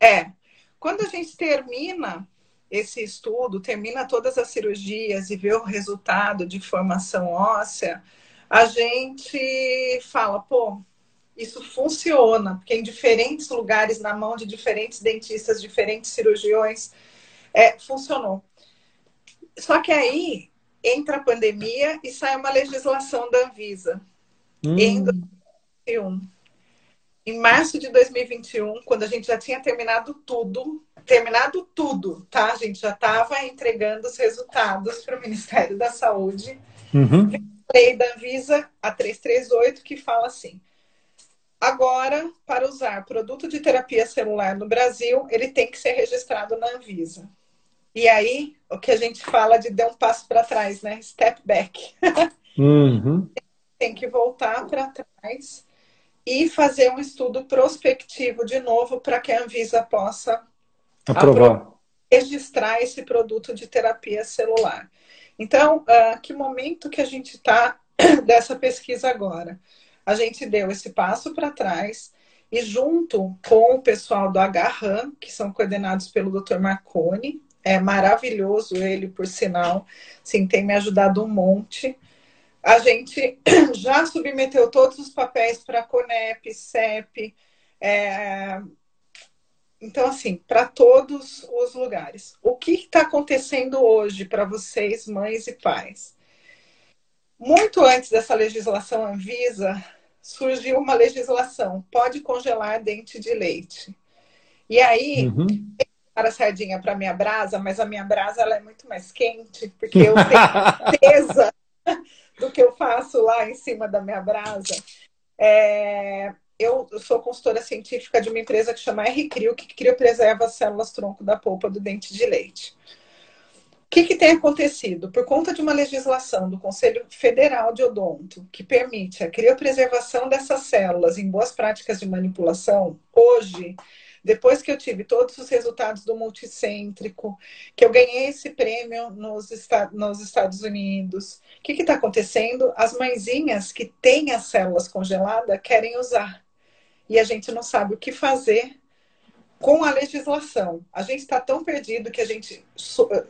É. Quando a gente termina esse estudo, termina todas as cirurgias e vê o resultado de formação óssea, a gente fala, pô, isso funciona, porque em diferentes lugares, na mão de diferentes dentistas, diferentes cirurgiões, é, funcionou. Só que aí entra a pandemia e sai uma legislação da Anvisa. Hum. Em 2021. Em março de 2021, quando a gente já tinha terminado tudo, terminado tudo, tá? A gente já estava entregando os resultados para o Ministério da Saúde. Uhum. Lei da Anvisa, a 338, que fala assim: agora, para usar produto de terapia celular no Brasil, ele tem que ser registrado na Anvisa. E aí, o que a gente fala de dar um passo para trás, né? Step back. Uhum. Tem que voltar para trás e fazer um estudo prospectivo de novo para que a Anvisa possa aprovar, registrar esse produto de terapia celular. Então, uh, que momento que a gente está dessa pesquisa agora? A gente deu esse passo para trás e junto com o pessoal do HRAM, que são coordenados pelo Dr. Marconi, é maravilhoso ele, por sinal. Sim, tem me ajudado um monte. A gente já submeteu todos os papéis para a CONEP, CEP. É... Então, assim, para todos os lugares. O que está acontecendo hoje para vocês, mães e pais? Muito antes dessa legislação Anvisa, surgiu uma legislação: pode congelar dente de leite. E aí, uhum para a sardinha para minha brasa, mas a minha brasa ela é muito mais quente, porque eu tenho certeza do que eu faço lá em cima da minha brasa. É, eu sou consultora científica de uma empresa que chama R-Crio, que cria preserva as células tronco da polpa do dente de leite. O que, que, tem acontecido? Por conta de uma legislação do Conselho Federal de Odonto, que permite a criopreservação dessas células em boas práticas de manipulação, hoje, depois que eu tive todos os resultados do multicêntrico, que eu ganhei esse prêmio nos, nos Estados Unidos, o que está acontecendo? As mãezinhas que têm as células congeladas querem usar. E a gente não sabe o que fazer com a legislação. A gente está tão perdido que a gente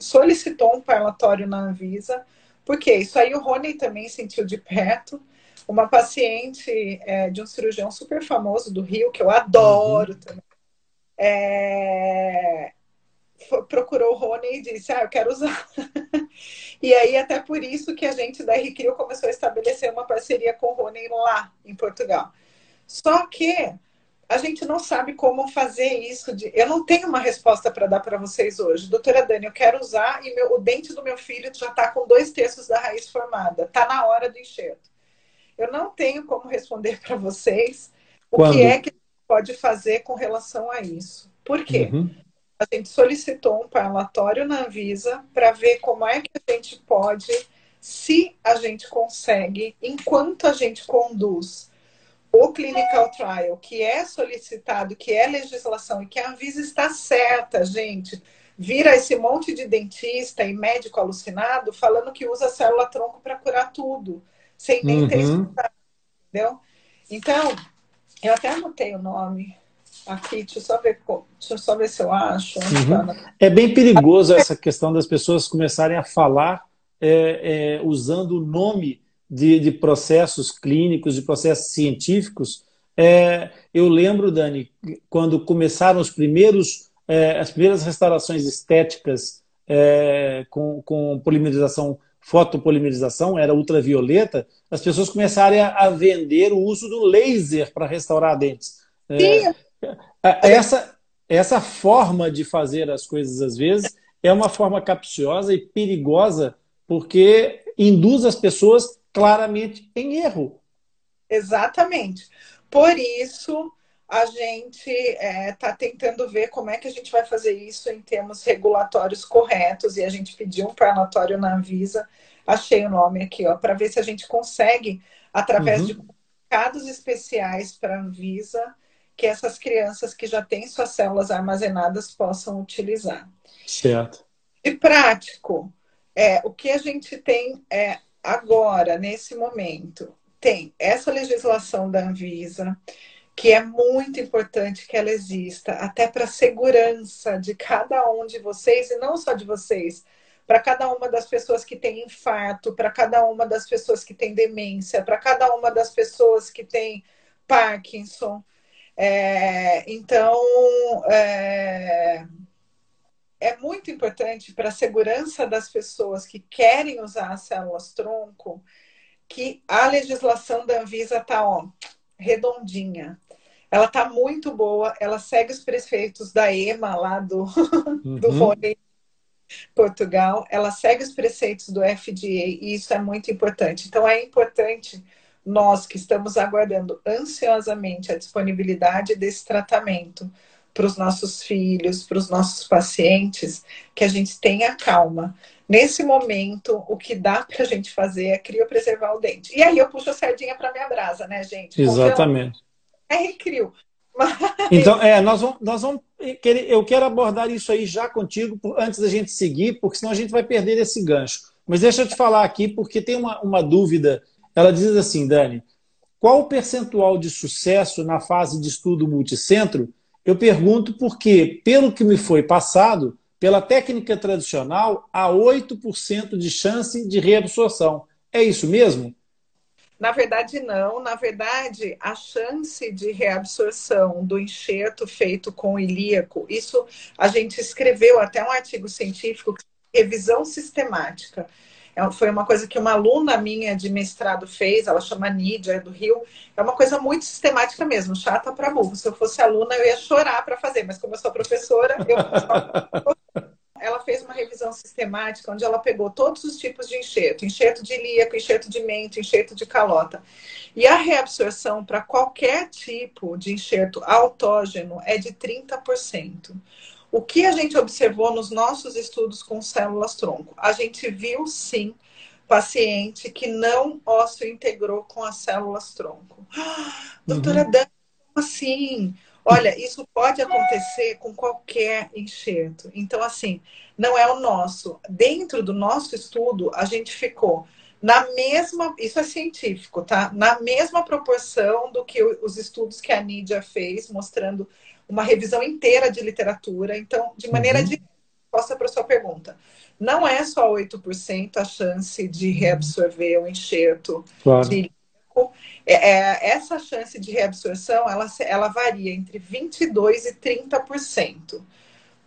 solicitou um parlatório na Anvisa, porque isso aí o Rony também sentiu de perto. Uma paciente é, de um cirurgião super famoso do Rio, que eu adoro uhum. também, é, procurou o Rony e disse: Ah, eu quero usar. e aí, até por isso que a gente da RCrio começou a estabelecer uma parceria com o Rony lá em Portugal. Só que a gente não sabe como fazer isso. De... Eu não tenho uma resposta para dar para vocês hoje. Doutora Dani, eu quero usar e meu... o dente do meu filho já está com dois terços da raiz formada. Está na hora do enxerto. Eu não tenho como responder para vocês Quando? o que é que pode fazer com relação a isso. Por quê? Uhum. A gente solicitou um parlatório na Anvisa para ver como é que a gente pode, se a gente consegue, enquanto a gente conduz o clinical trial, que é solicitado, que é legislação e que a Anvisa está certa, gente, vira esse monte de dentista e médico alucinado falando que usa célula-tronco para curar tudo, sem nem uhum. ter estudado, entendeu? Então, eu até anotei o nome aqui, deixa eu só ver, deixa eu só ver se eu acho. Uhum. É bem perigoso essa questão das pessoas começarem a falar é, é, usando o nome de, de processos clínicos, de processos científicos. É, eu lembro, Dani, quando começaram os primeiros, é, as primeiras restaurações estéticas é, com, com polimerização, fotopolimerização, era ultravioleta, as pessoas começaram a, vender o uso do laser para restaurar dentes. É, é, essa, essa forma de fazer as coisas, às vezes, é uma forma capciosa e perigosa, porque induz as pessoas claramente em erro. Exatamente. Por isso, a gente está é, tá tentando ver como é que a gente vai fazer isso em termos regulatórios corretos e a gente pediu um parlatório na Anvisa, achei o nome aqui, ó, para ver se a gente consegue, através uhum. de comunicados especiais para a Anvisa, que essas crianças que já têm suas células armazenadas possam utilizar. Certo. E prático, é, o que a gente tem é agora, nesse momento, tem essa legislação da Anvisa, que é muito importante que ela exista, até para a segurança de cada um de vocês, e não só de vocês, para cada uma das pessoas que tem infarto, para cada uma das pessoas que tem demência, para cada uma das pessoas que tem Parkinson. É, então, é, é muito importante para a segurança das pessoas que querem usar as células tronco que a legislação da Anvisa está redondinha. Ela está muito boa, ela segue os preceitos da EMA lá do, uhum. do Rony Portugal, ela segue os preceitos do FDA e isso é muito importante. Então é importante nós que estamos aguardando ansiosamente a disponibilidade desse tratamento para os nossos filhos, para os nossos pacientes, que a gente tenha calma. Nesse momento, o que dá para a gente fazer é criopreservar o dente. E aí eu puxo a sardinha para minha brasa, né, gente? Exatamente. É recrio. Mas... Então, é, nós vamos, nós vamos querer, eu quero abordar isso aí já contigo antes da gente seguir, porque senão a gente vai perder esse gancho. Mas deixa eu te falar aqui, porque tem uma, uma dúvida. Ela diz assim, Dani, qual o percentual de sucesso na fase de estudo multicentro eu pergunto porque, pelo que me foi passado, pela técnica tradicional, há 8% de chance de reabsorção. É isso mesmo? Na verdade, não. Na verdade, a chance de reabsorção do enxerto feito com ilíaco, isso a gente escreveu até um artigo científico, revisão sistemática. É, foi uma coisa que uma aluna minha de mestrado fez, ela chama Nídia, é do Rio. É uma coisa muito sistemática mesmo, chata para burro. Se eu fosse aluna, eu ia chorar para fazer, mas como eu sou professora, eu. ela fez uma revisão sistemática onde ela pegou todos os tipos de enxerto, enxerto de ilíaco, enxerto de mento, enxerto de calota. E a reabsorção para qualquer tipo de enxerto autógeno é de 30%. O que a gente observou nos nossos estudos com células tronco? A gente viu sim paciente que não osso integrou com as células tronco. Ah, doutora uhum. Dani, como assim? Olha, isso pode acontecer com qualquer enxerto. Então, assim, não é o nosso. Dentro do nosso estudo, a gente ficou na mesma, isso é científico, tá? Na mesma proporção do que os estudos que a Nídia fez, mostrando uma revisão inteira de literatura. Então, de maneira uhum. de resposta para sua pergunta, não é só 8% a chance de reabsorver o enxerto claro. de é, é, essa chance de reabsorção ela, ela varia entre 22% e 30%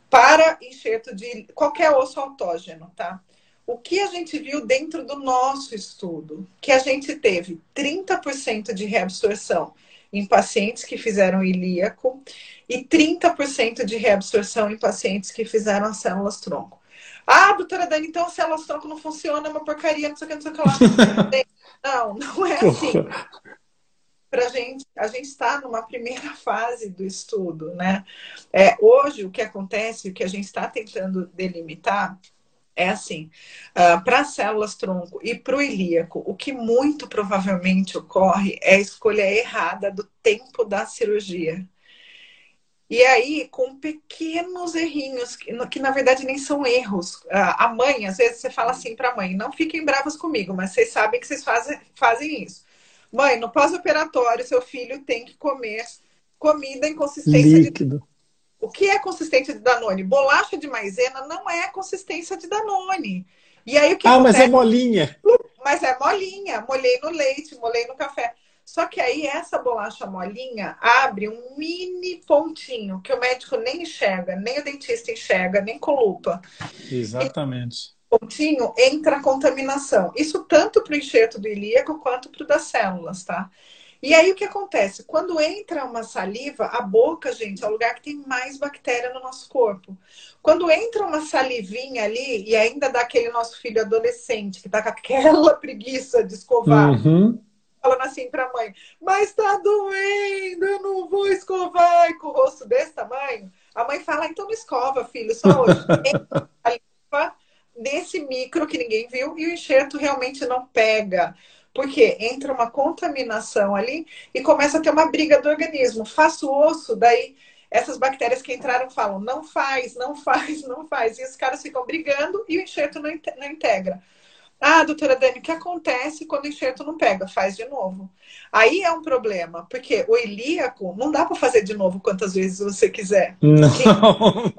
para enxerto de qualquer osso autógeno, tá? O que a gente viu dentro do nosso estudo? Que a gente teve 30% de reabsorção em pacientes que fizeram ilíaco e 30% de reabsorção em pacientes que fizeram as células tronco. Ah, doutora Dani, então as células tronco não funcionam, é uma porcaria, não sei o que, não sei o que lá. Não, não é assim. Pra gente, a gente está numa primeira fase do estudo, né? É, hoje, o que acontece, o que a gente está tentando delimitar é assim, uh, para as células tronco e para o ilíaco, o que muito provavelmente ocorre é a escolha errada do tempo da cirurgia. E aí, com pequenos errinhos, que, que na verdade nem são erros. Uh, a mãe, às vezes você fala assim para a mãe, não fiquem bravas comigo, mas vocês sabem que vocês fazem, fazem isso. Mãe, no pós-operatório, seu filho tem que comer comida em consistência Líquido. de o que é consistência de Danone? Bolacha de maisena não é consistência de Danone. E aí o que Ah, acontece? mas é molinha. Mas é molinha. Molhei no leite, molhei no café. Só que aí essa bolacha molinha abre um mini pontinho que o médico nem enxerga, nem o dentista enxerga, nem com lupa. Exatamente. E pontinho entra a contaminação. Isso tanto para o enxerto do ilíaco quanto para o das células, tá? E aí o que acontece? Quando entra uma saliva, a boca, gente, é o lugar que tem mais bactéria no nosso corpo. Quando entra uma salivinha ali, e ainda dá aquele nosso filho adolescente que tá com aquela preguiça de escovar, uhum. falando assim pra mãe, mas tá doendo, eu não vou escovar, e com o rosto desse tamanho, a mãe fala, então não escova, filho, só hoje. Entra a saliva nesse micro que ninguém viu e o enxerto realmente não pega. Porque entra uma contaminação ali e começa a ter uma briga do organismo. Faço osso, daí essas bactérias que entraram falam, não faz, não faz, não faz. E os caras ficam brigando e o enxerto não, integra. Ah, doutora Dani, o que acontece quando o enxerto não pega? Faz de novo. Aí é um problema, porque o ilíaco não dá para fazer de novo quantas vezes você quiser. Não.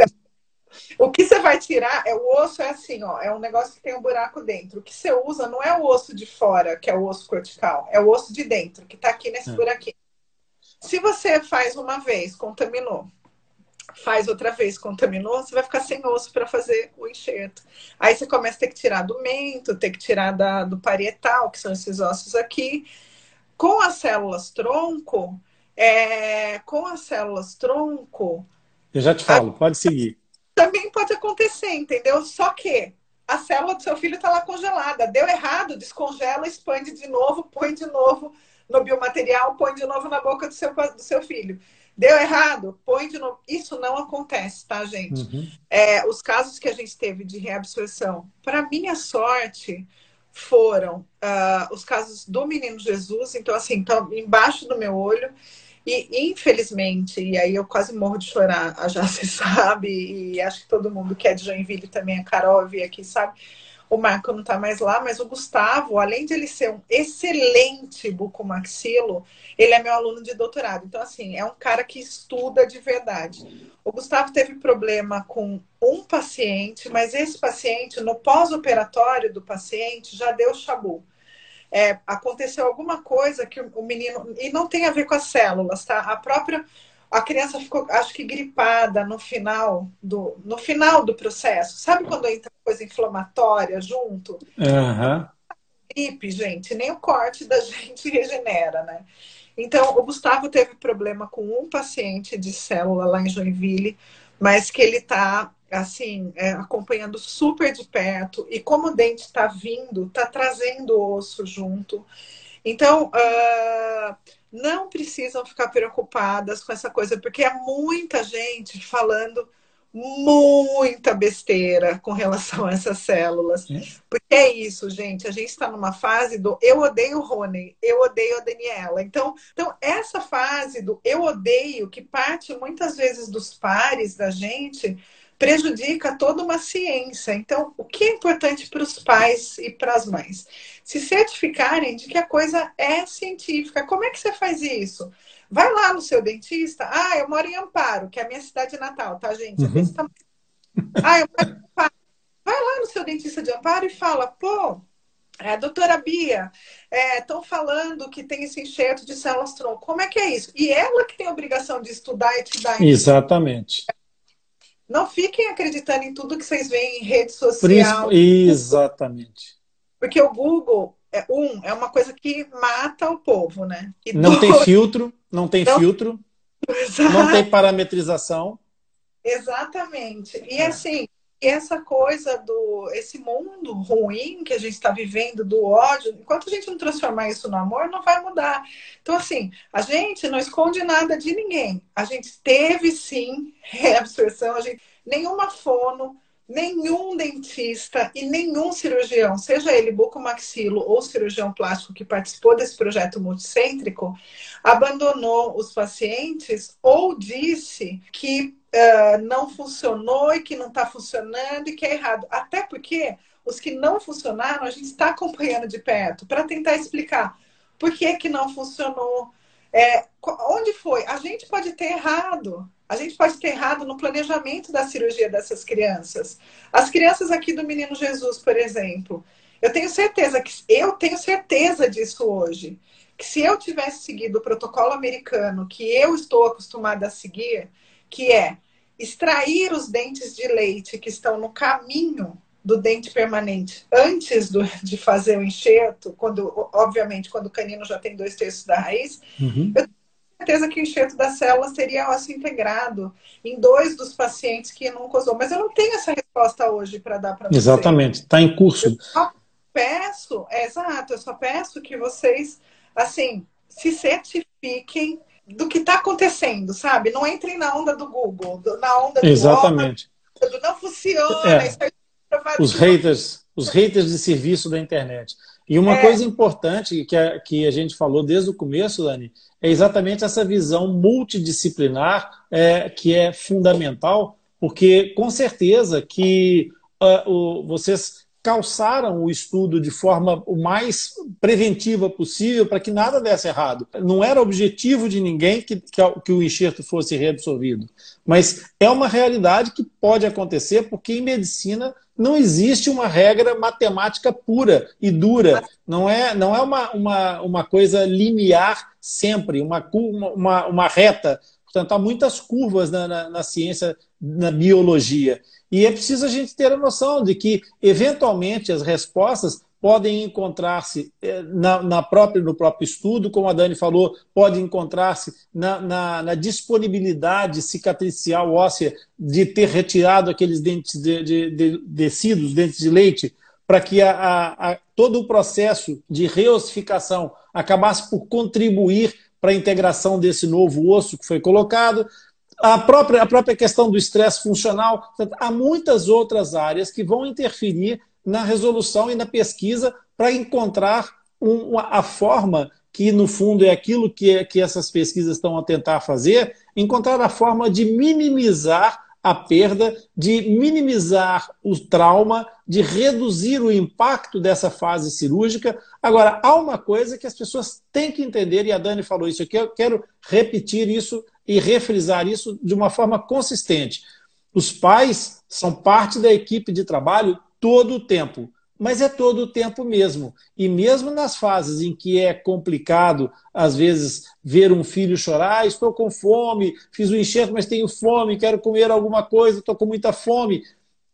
O que você vai tirar é o osso, é assim, ó, é um negócio que tem um buraco dentro. O que você usa não é o osso de fora, que é o osso cortical, é o osso de dentro, que tá aqui nesse é. buraquinho. Se você faz uma vez, contaminou, faz outra vez, contaminou, você vai ficar sem osso para fazer o enxerto. Aí você começa a ter que tirar do mento, ter que tirar da, do parietal, que são esses ossos aqui. Com as células tronco, é, com as células tronco. Eu já te falo, a... pode seguir também pode acontecer, entendeu? Só que a célula do seu filho está lá congelada. Deu errado, descongela, expande de novo, põe de novo no biomaterial, põe de novo na boca do seu, do seu filho. Deu errado, põe de novo. Isso não acontece, tá, gente? Uhum. É, os casos que a gente teve de reabsorção, para minha sorte, foram uh, os casos do menino Jesus. Então, assim, tá embaixo do meu olho. E, infelizmente, e aí eu quase morro de chorar, já se sabe, e acho que todo mundo que é de Joinville também, a Carol vi aqui, sabe? O Marco não está mais lá, mas o Gustavo, além de ele ser um excelente bucomaxilo, ele é meu aluno de doutorado. Então, assim, é um cara que estuda de verdade. O Gustavo teve problema com um paciente, mas esse paciente, no pós-operatório do paciente, já deu chabu é, aconteceu alguma coisa que o menino. E não tem a ver com as células, tá? A própria. A criança ficou, acho que, gripada no final do, no final do processo. Sabe quando entra coisa inflamatória junto? Uhum. Gripe, gente, nem o corte da gente regenera, né? Então, o Gustavo teve problema com um paciente de célula lá em Joinville, mas que ele está assim, é, acompanhando super de perto, e como o dente está vindo, está trazendo o osso junto. Então, uh, não precisam ficar preocupadas com essa coisa, porque é muita gente falando muita besteira com relação a essas células. É. Porque é isso, gente. A gente está numa fase do eu odeio o Rony, eu odeio a Daniela. Então, então, essa fase do eu odeio, que parte muitas vezes dos pares da gente, prejudica toda uma ciência. Então, o que é importante para os pais e para as mães? Se certificarem de que a coisa é científica. Como é que você faz isso? Vai lá no seu dentista. Ah, eu moro em Amparo, que é a minha cidade natal, tá, gente? Uhum. Tá... Ah, eu moro em Amparo. Vai lá no seu dentista de Amparo e fala, pô, é, doutora Bia, estão é, falando que tem esse enxerto de células tronco. Como é que é isso? E ela que tem a obrigação de estudar e te dar. Exatamente. Não fiquem acreditando em tudo que vocês veem em rede social. Exatamente. Porque o Google, é, um, é uma coisa que mata o povo, né? E não dois, tem filtro, não tem não... filtro, Exato. não tem parametrização. Exatamente. E é. assim, essa coisa do esse mundo ruim que a gente está vivendo do ódio, enquanto a gente não transformar isso no amor, não vai mudar. Então assim, a gente não esconde nada de ninguém. A gente teve sim reabsorção, a gente nenhuma fono, nenhum dentista e nenhum cirurgião, seja ele bucomaxilo ou cirurgião plástico que participou desse projeto multicêntrico, abandonou os pacientes ou disse que uh, não funcionou e que não está funcionando e que é errado. Até porque os que não funcionaram, a gente está acompanhando de perto para tentar explicar por que, que não funcionou. É, onde foi? A gente pode ter errado. A gente pode ter errado no planejamento da cirurgia dessas crianças. As crianças aqui do Menino Jesus, por exemplo, eu tenho certeza que eu tenho certeza disso hoje, que se eu tivesse seguido o protocolo americano que eu estou acostumada a seguir, que é extrair os dentes de leite que estão no caminho do dente permanente antes do, de fazer o enxerto, quando, obviamente, quando o canino já tem dois terços da raiz, uhum. eu certeza que o enxerto das células seria osso integrado em dois dos pacientes que nunca usou. Mas eu não tenho essa resposta hoje para dar para vocês. Exatamente, está em curso. Eu só peço, é, exato, eu só peço que vocês, assim, se certifiquem do que está acontecendo, sabe? Não entrem na onda do Google, na onda do Exatamente. do não funciona, é. isso é os haters, os haters de serviço da internet. E uma é. coisa importante que a, que a gente falou desde o começo, Dani, é exatamente essa visão multidisciplinar é, que é fundamental, porque com certeza que uh, o, vocês calçaram o estudo de forma o mais preventiva possível para que nada desse errado. Não era objetivo de ninguém que, que, que, o enxerto fosse reabsorvido, mas é uma realidade que pode acontecer porque em medicina não existe uma regra matemática pura e dura. Não é, não é uma, uma, uma coisa linear sempre, uma, uma, uma reta. Portanto, há muitas curvas na, na, na ciência, na biologia. E é preciso a gente ter a noção de que, eventualmente, as respostas podem encontrar-se eh, na, na, própria, no próprio estudo, como a Dani falou, pode encontrar-se na, na, na, disponibilidade cicatricial óssea de ter retirado aqueles dentes de, de, de descidos, dentes de leite, para que a, a, a, todo o processo de reossificação acabasse por contribuir para a integração desse novo osso que foi colocado. A própria, a própria questão do estresse funcional. há muitas outras áreas que vão interferir na resolução e na pesquisa para encontrar um, a forma que, no fundo, é aquilo que, que essas pesquisas estão a tentar fazer, encontrar a forma de minimizar a perda, de minimizar o trauma, de reduzir o impacto dessa fase cirúrgica. Agora, há uma coisa que as pessoas têm que entender, e a Dani falou isso aqui, eu quero repetir isso e refrisar isso de uma forma consistente. Os pais são parte da equipe de trabalho todo o tempo, mas é todo o tempo mesmo. E mesmo nas fases em que é complicado, às vezes, ver um filho chorar, ah, estou com fome, fiz o um enxerto, mas tenho fome, quero comer alguma coisa, estou com muita fome.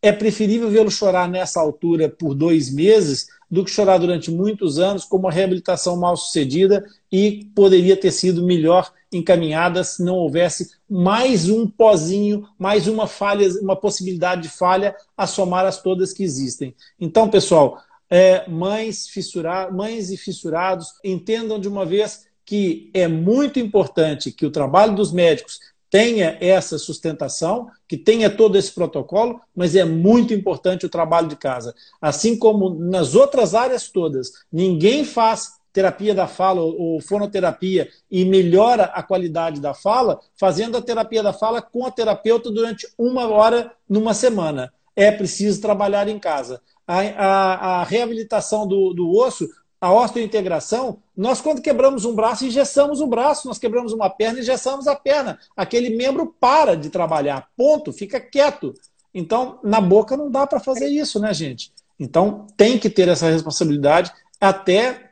É preferível vê-lo chorar nessa altura por dois meses do que chorar durante muitos anos com uma reabilitação mal sucedida e poderia ter sido melhor encaminhada se não houvesse mais um pozinho, mais uma falha, uma possibilidade de falha a somar as todas que existem. Então, pessoal, é, mães, fissurar, mães e fissurados, entendam de uma vez que é muito importante que o trabalho dos médicos tenha essa sustentação, que tenha todo esse protocolo, mas é muito importante o trabalho de casa. Assim como nas outras áreas todas, ninguém faz terapia da fala ou fonoterapia e melhora a qualidade da fala, fazendo a terapia da fala com a terapeuta durante uma hora numa semana. É preciso trabalhar em casa. A, a, a reabilitação do, do osso a osteointegração, nós quando quebramos um braço, engessamos o braço, nós quebramos uma perna, engessamos a perna. Aquele membro para de trabalhar, ponto, fica quieto. Então, na boca não dá para fazer isso, né, gente? Então, tem que ter essa responsabilidade até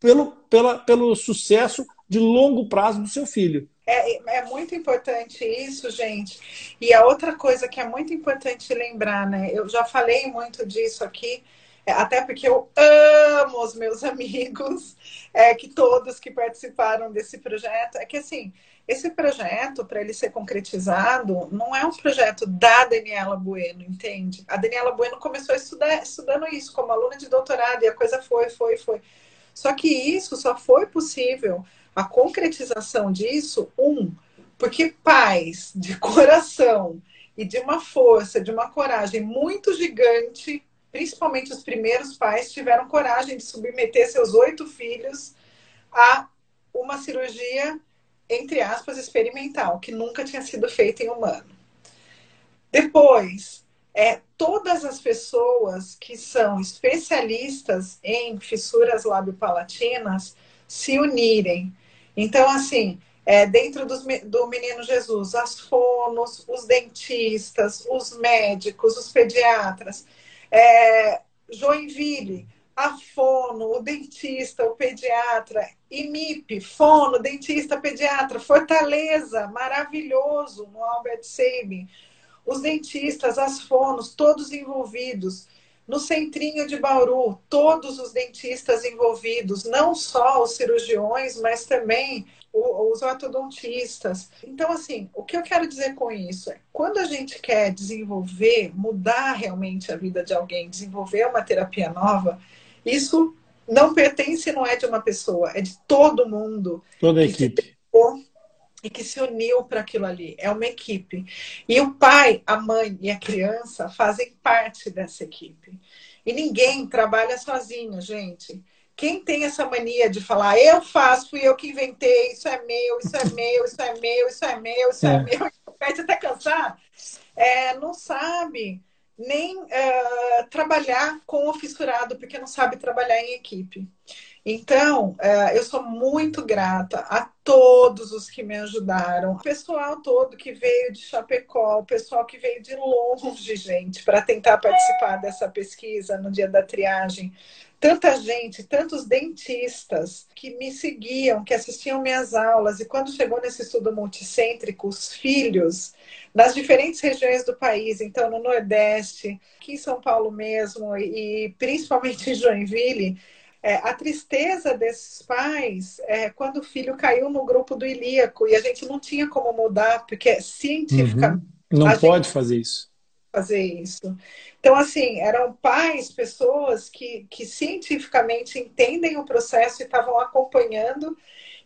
pelo, pela, pelo sucesso de longo prazo do seu filho. É, é, muito importante isso, gente. E a outra coisa que é muito importante lembrar, né? Eu já falei muito disso aqui, é, até porque eu amo os meus amigos, é, que todos que participaram desse projeto, é que assim, esse projeto, para ele ser concretizado, não é um projeto da Daniela Bueno, entende? A Daniela Bueno começou a estudar, estudando isso como aluna de doutorado, e a coisa foi, foi, foi. Só que isso só foi possível, a concretização disso, um, porque pais de coração e de uma força, de uma coragem muito gigante principalmente os primeiros pais, tiveram coragem de submeter seus oito filhos a uma cirurgia, entre aspas, experimental, que nunca tinha sido feita em humano. Depois, é, todas as pessoas que são especialistas em fissuras labiopalatinas se unirem. Então, assim, é, dentro dos, do Menino Jesus, as fonos, os dentistas, os médicos, os pediatras, é, Joinville, a fono, o dentista, o pediatra, IMIP, fono, dentista, pediatra, Fortaleza, maravilhoso, no Albert Sabin, os dentistas, as fonos, todos envolvidos. No centrinho de Bauru, todos os dentistas envolvidos, não só os cirurgiões, mas também os ortodontistas. Então, assim, o que eu quero dizer com isso é quando a gente quer desenvolver, mudar realmente a vida de alguém, desenvolver uma terapia nova, isso não pertence, não é de uma pessoa, é de todo mundo. Toda a equipe. E que se uniu para aquilo ali. É uma equipe. E o pai, a mãe e a criança fazem parte dessa equipe. E ninguém trabalha sozinho, gente. Quem tem essa mania de falar, eu faço, fui eu que inventei, isso é meu, isso é meu, isso é meu, isso é meu, isso é, é meu, pede até cansar, é, não sabe nem uh, trabalhar com o fissurado, porque não sabe trabalhar em equipe. Então, uh, eu sou muito grata a todos os que me ajudaram, o pessoal todo que veio de Chapecó, o pessoal que veio de longe, gente, para tentar participar dessa pesquisa no dia da triagem. Tanta gente, tantos dentistas que me seguiam, que assistiam minhas aulas, e quando chegou nesse estudo multicêntrico, os filhos nas diferentes regiões do país, então no Nordeste, aqui em São Paulo mesmo, e principalmente em Joinville, é, a tristeza desses pais é quando o filho caiu no grupo do ilíaco e a gente não tinha como mudar, porque cientificamente. Uhum. Não pode fazer isso. Fazer isso. Então, assim, eram pais, pessoas que, que cientificamente entendem o processo e estavam acompanhando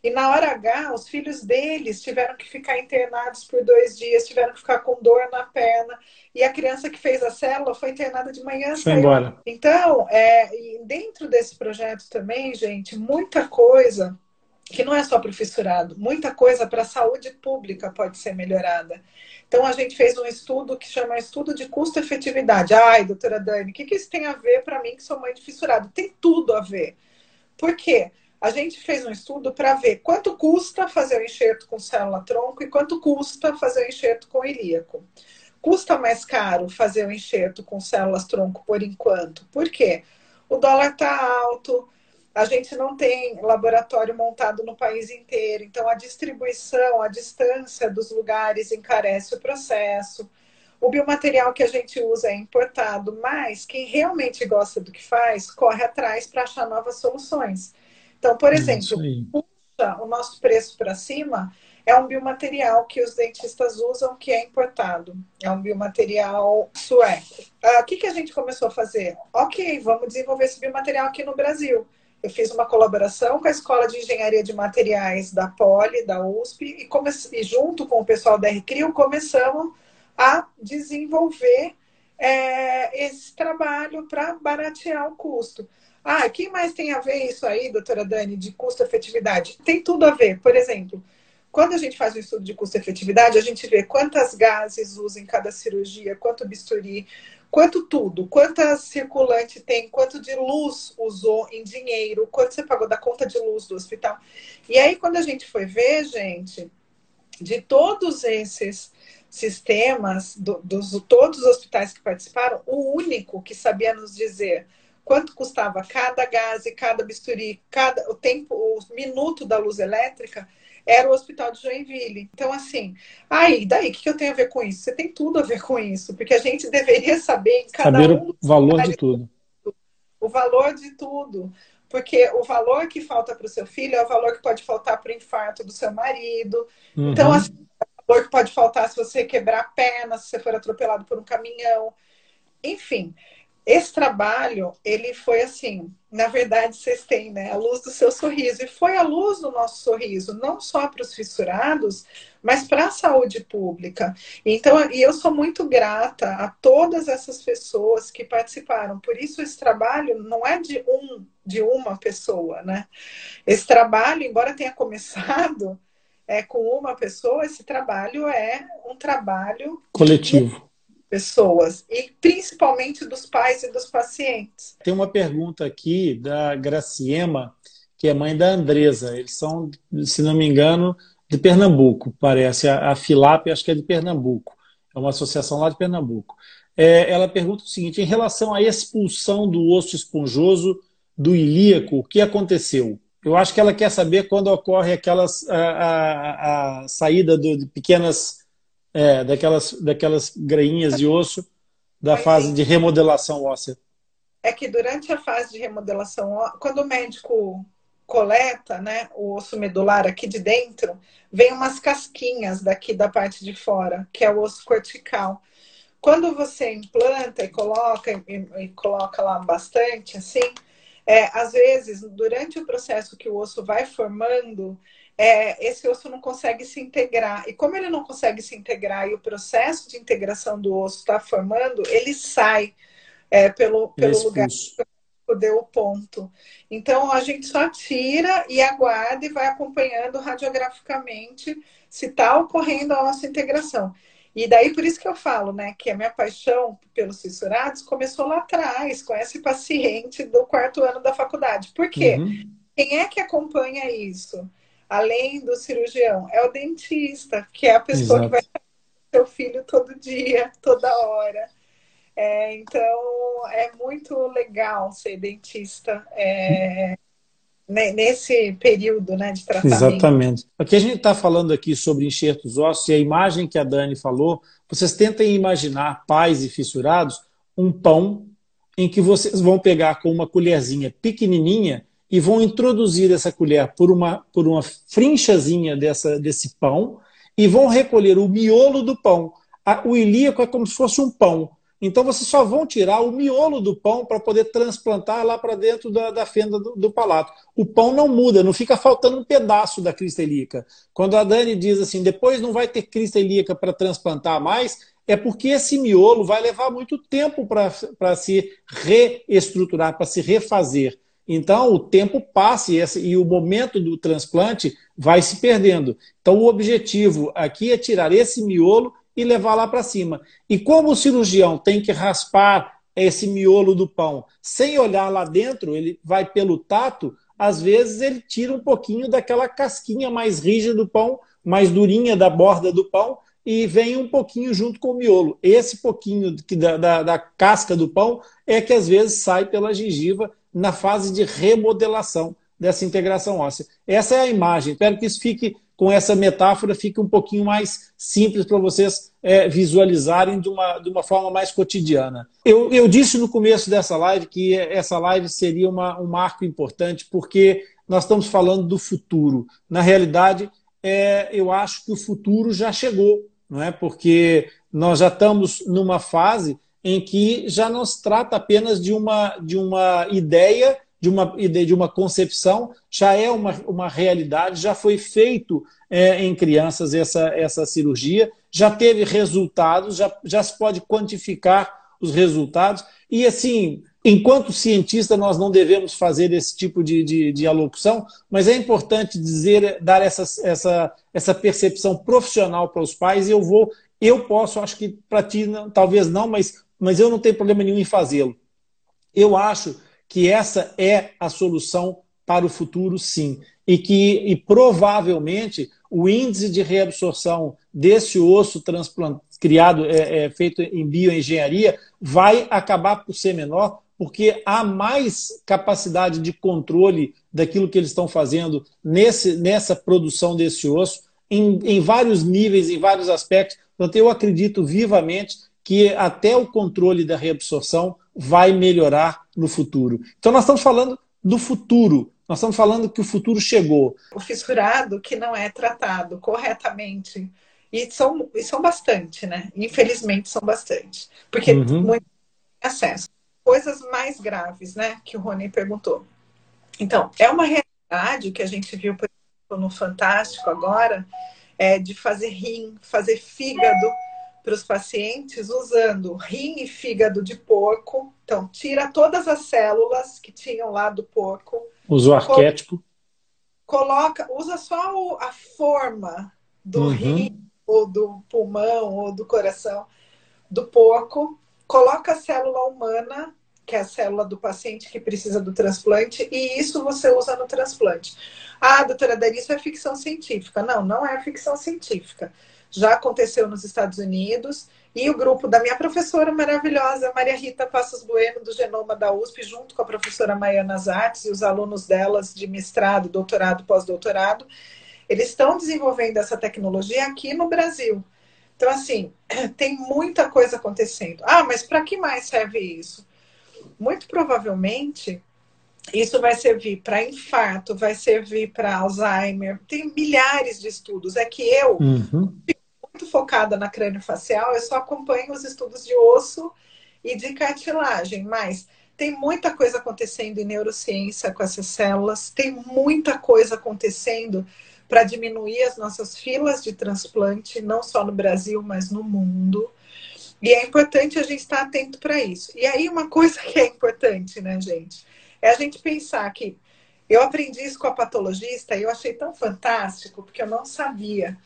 e na hora H, os filhos deles tiveram que ficar internados por dois dias, tiveram que ficar com dor na perna. E a criança que fez a célula foi internada de manhã. Foi embora. Então, é, dentro desse projeto também, gente, muita coisa que não é só para o fissurado, muita coisa para a saúde pública pode ser melhorada. Então, a gente fez um estudo que chama Estudo de Custo-Efetividade. Ai, doutora Dani, o que, que isso tem a ver para mim que sou mãe de fissurado? Tem tudo a ver. Por quê? A gente fez um estudo para ver quanto custa fazer o enxerto com célula-tronco e quanto custa fazer o enxerto com ilíaco. Custa mais caro fazer o enxerto com células-tronco por enquanto. Por quê? O dólar está alto, a gente não tem laboratório montado no país inteiro, então a distribuição, a distância dos lugares encarece o processo. O biomaterial que a gente usa é importado, mas quem realmente gosta do que faz, corre atrás para achar novas soluções. Então, por exemplo, puxa o nosso preço para cima é um biomaterial que os dentistas usam que é importado. É um biomaterial sueco. Ah, o que, que a gente começou a fazer? Ok, vamos desenvolver esse biomaterial aqui no Brasil. eu fiz uma colaboração com a Escola de Engenharia de Materiais da Poli, da USP, e, e junto com o pessoal da RCRIO começamos a desenvolver é, esse trabalho para baratear o custo. Ah, quem mais tem a ver isso aí, doutora Dani, de custo-efetividade? Tem tudo a ver. Por exemplo, quando a gente faz um estudo de custo-efetividade, a gente vê quantas gases usa em cada cirurgia, quanto bisturi, quanto tudo, quantas circulante tem, quanto de luz usou em dinheiro, quanto você pagou da conta de luz do hospital. E aí, quando a gente foi ver, gente, de todos esses sistemas, do, dos todos os hospitais que participaram, o único que sabia nos dizer quanto custava cada gás e cada bisturi, cada o tempo, o minuto da luz elétrica, era o hospital de Joinville. Então, assim, aí, daí, o que eu tenho a ver com isso? Você tem tudo a ver com isso, porque a gente deveria saber em cada saber um. o valor de tudo. O valor de tudo. Porque o valor que falta para o seu filho é o valor que pode faltar para o infarto do seu marido. Uhum. Então, assim, valor que pode faltar se você quebrar a perna, se você for atropelado por um caminhão. Enfim, esse trabalho, ele foi assim, na verdade, vocês têm, né, a luz do seu sorriso. E foi a luz do nosso sorriso, não só para os fissurados, mas para a saúde pública. Então, e eu sou muito grata a todas essas pessoas que participaram. Por isso, esse trabalho não é de um, de uma pessoa, né? Esse trabalho, embora tenha começado é, com uma pessoa, esse trabalho é um trabalho coletivo pessoas e principalmente dos pais e dos pacientes. Tem uma pergunta aqui da Graciema, que é mãe da Andresa. Eles são, se não me engano, de Pernambuco, parece. A, a Filap, acho que é de Pernambuco. É uma associação lá de Pernambuco. É, ela pergunta o seguinte: em relação à expulsão do osso esponjoso do ilíaco, o que aconteceu? Eu acho que ela quer saber quando ocorre aquelas a, a, a saída de, de pequenas é, daquelas, daquelas grainhas de osso da fase de remodelação óssea. É que durante a fase de remodelação, quando o médico coleta né, o osso medular aqui de dentro, vem umas casquinhas daqui da parte de fora, que é o osso cortical. Quando você implanta e coloca, e, e coloca lá bastante, assim, é, às vezes, durante o processo que o osso vai formando, é, esse osso não consegue se integrar. E como ele não consegue se integrar e o processo de integração do osso está formando, ele sai é, pelo, pelo lugar que deu o ponto. Então a gente só tira e aguarda e vai acompanhando radiograficamente se está ocorrendo a nossa integração. E daí por isso que eu falo, né, que a minha paixão pelos fissurados começou lá atrás, com esse paciente do quarto ano da faculdade. Por quê? Uhum. Quem é que acompanha isso? além do cirurgião, é o dentista, que é a pessoa Exato. que vai seu filho todo dia, toda hora. É, então, é muito legal ser dentista é, nesse período né, de tratamento. Exatamente. Aqui a gente está falando aqui sobre enxertos ósseos e a imagem que a Dani falou, vocês tentem imaginar, pais e fissurados, um pão em que vocês vão pegar com uma colherzinha pequenininha e vão introduzir essa colher por uma, por uma frinchazinha dessa, desse pão e vão recolher o miolo do pão. O ilíaco é como se fosse um pão. Então vocês só vão tirar o miolo do pão para poder transplantar lá para dentro da, da fenda do, do, palato. O pão não muda, não fica faltando um pedaço da crista ilíaca. Quando a Dani diz assim, depois não vai ter crista ilíaca para transplantar mais, é porque esse miolo vai levar muito tempo para se reestruturar, para se refazer. Então, o tempo passa e, e o momento do transplante vai se perdendo. Então, o objetivo aqui é tirar esse miolo e levar lá para cima. E como o cirurgião tem que raspar esse miolo do pão sem olhar lá dentro, ele vai pelo tato, às vezes ele tira um pouquinho daquela casquinha mais rígida do pão, mais durinha da borda do pão, e vem um pouquinho junto com o miolo. Esse pouquinho da, da, da casca do pão é que às vezes sai pela gengiva na fase de remodelação dessa integração óssea. Essa é a imagem. Espero que isso fique, com essa metáfora, fique um pouquinho mais simples para vocês é, visualizarem de uma, de uma forma mais cotidiana. Eu, eu disse no começo dessa live que essa live seria uma, um marco importante, porque nós estamos falando do futuro. Na realidade, é, eu acho que o futuro já chegou, não é? Porque nós já estamos numa fase em que já não se trata apenas de uma, de uma ideia de uma, de uma concepção, já é uma, uma realidade, já foi feito é, em crianças essa, essa cirurgia, já teve resultados, já, já se pode quantificar os resultados. E assim, enquanto cientista, nós não devemos fazer esse tipo de, de, de alocução, mas é importante dizer, dar essa, essa, essa percepção profissional para os pais, e eu vou, eu posso, acho que para ti não, talvez não, mas, mas eu não tenho problema nenhum em fazê-lo. Eu acho que essa é a solução para o futuro, sim. E que e provavelmente o índice de reabsorção desse osso criado, é, é, feito em bioengenharia, vai acabar por ser menor, porque há mais capacidade de controle daquilo que eles estão fazendo nesse, nessa produção desse osso, em, em vários níveis, em vários aspectos. Portanto, eu acredito vivamente que até o controle da reabsorção vai melhorar no futuro. Então, nós estamos falando do futuro, nós estamos falando que o futuro chegou. O fissurado que não é tratado corretamente, e são, e são bastante, né? Infelizmente, são bastante. Porque uhum. muito acesso. Coisas mais graves, né? Que o Rony perguntou. Então, é uma realidade que a gente viu, por exemplo, no Fantástico agora, é de fazer rim, fazer fígado para os pacientes usando rim e fígado de porco. Então, tira todas as células que tinham lá do porco. Usa o arquétipo. Coloca, usa só a forma do uhum. rim, ou do pulmão, ou do coração do porco. Coloca a célula humana, que é a célula do paciente que precisa do transplante, e isso você usa no transplante. Ah, doutora Dani, isso é ficção científica. Não, não é ficção científica já aconteceu nos Estados Unidos. E o grupo da minha professora maravilhosa, Maria Rita Passos Bueno, do Genoma da USP, junto com a professora Maiana Artes e os alunos delas de mestrado, doutorado, pós-doutorado, eles estão desenvolvendo essa tecnologia aqui no Brasil. Então, assim, tem muita coisa acontecendo. Ah, mas para que mais serve isso? Muito provavelmente isso vai servir para infarto, vai servir para Alzheimer. Tem milhares de estudos. É que eu uhum muito focada na crânio-facial, eu só acompanho os estudos de osso e de cartilagem, mas tem muita coisa acontecendo em neurociência com essas células, tem muita coisa acontecendo para diminuir as nossas filas de transplante, não só no Brasil, mas no mundo. E é importante a gente estar atento para isso. E aí, uma coisa que é importante, né, gente, é a gente pensar que eu aprendi isso com a patologista e eu achei tão fantástico, porque eu não sabia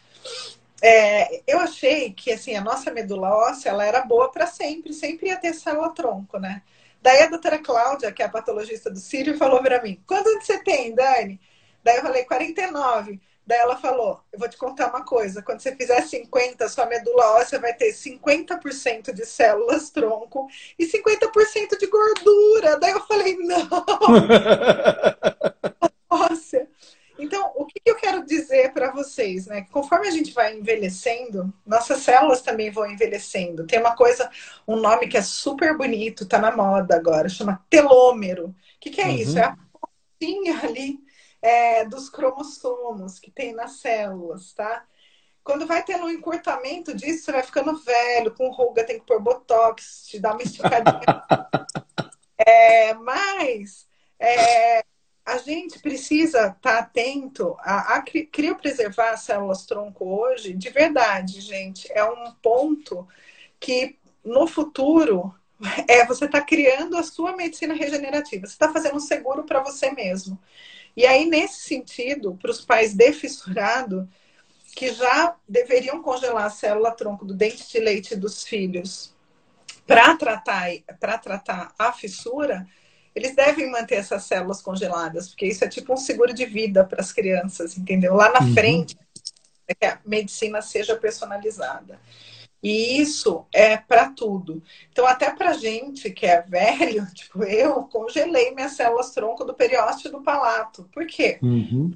é, eu achei que assim a nossa medula óssea ela era boa para sempre, sempre ia ter célula tronco, né? Daí a doutora Cláudia, que é a patologista do Sírio, falou para mim: quanto você tem, Dani? Daí eu falei: 49. Daí ela falou: eu vou te contar uma coisa, quando você fizer 50, sua medula óssea vai ter 50% de células tronco e 50% de gordura. Daí eu falei: não! Então, o que eu quero dizer para vocês, né? Conforme a gente vai envelhecendo, nossas células também vão envelhecendo. Tem uma coisa, um nome que é super bonito, tá na moda agora, chama telômero. O que, que é uhum. isso? É a pontinha ali é, dos cromossomos que tem nas células, tá? Quando vai tendo um encurtamento disso, você vai ficando velho, com ruga, tem que pôr botox, te dá uma esticadinha. é, mas é, a gente precisa estar tá atento a, a criopreservar as células tronco hoje, de verdade, gente, é um ponto que no futuro é você está criando a sua medicina regenerativa, você está fazendo um seguro para você mesmo. E aí, nesse sentido, para os pais de fissurado, que já deveriam congelar a célula tronco do dente de leite dos filhos para tratar, tratar a fissura, eles devem manter essas células congeladas, porque isso é tipo um seguro de vida para as crianças, entendeu? Lá na uhum. frente, é que a medicina seja personalizada. E isso é para tudo. Então, até para gente que é velho, tipo eu, congelei minhas células tronco do periósteo do palato. Por quê? Uhum.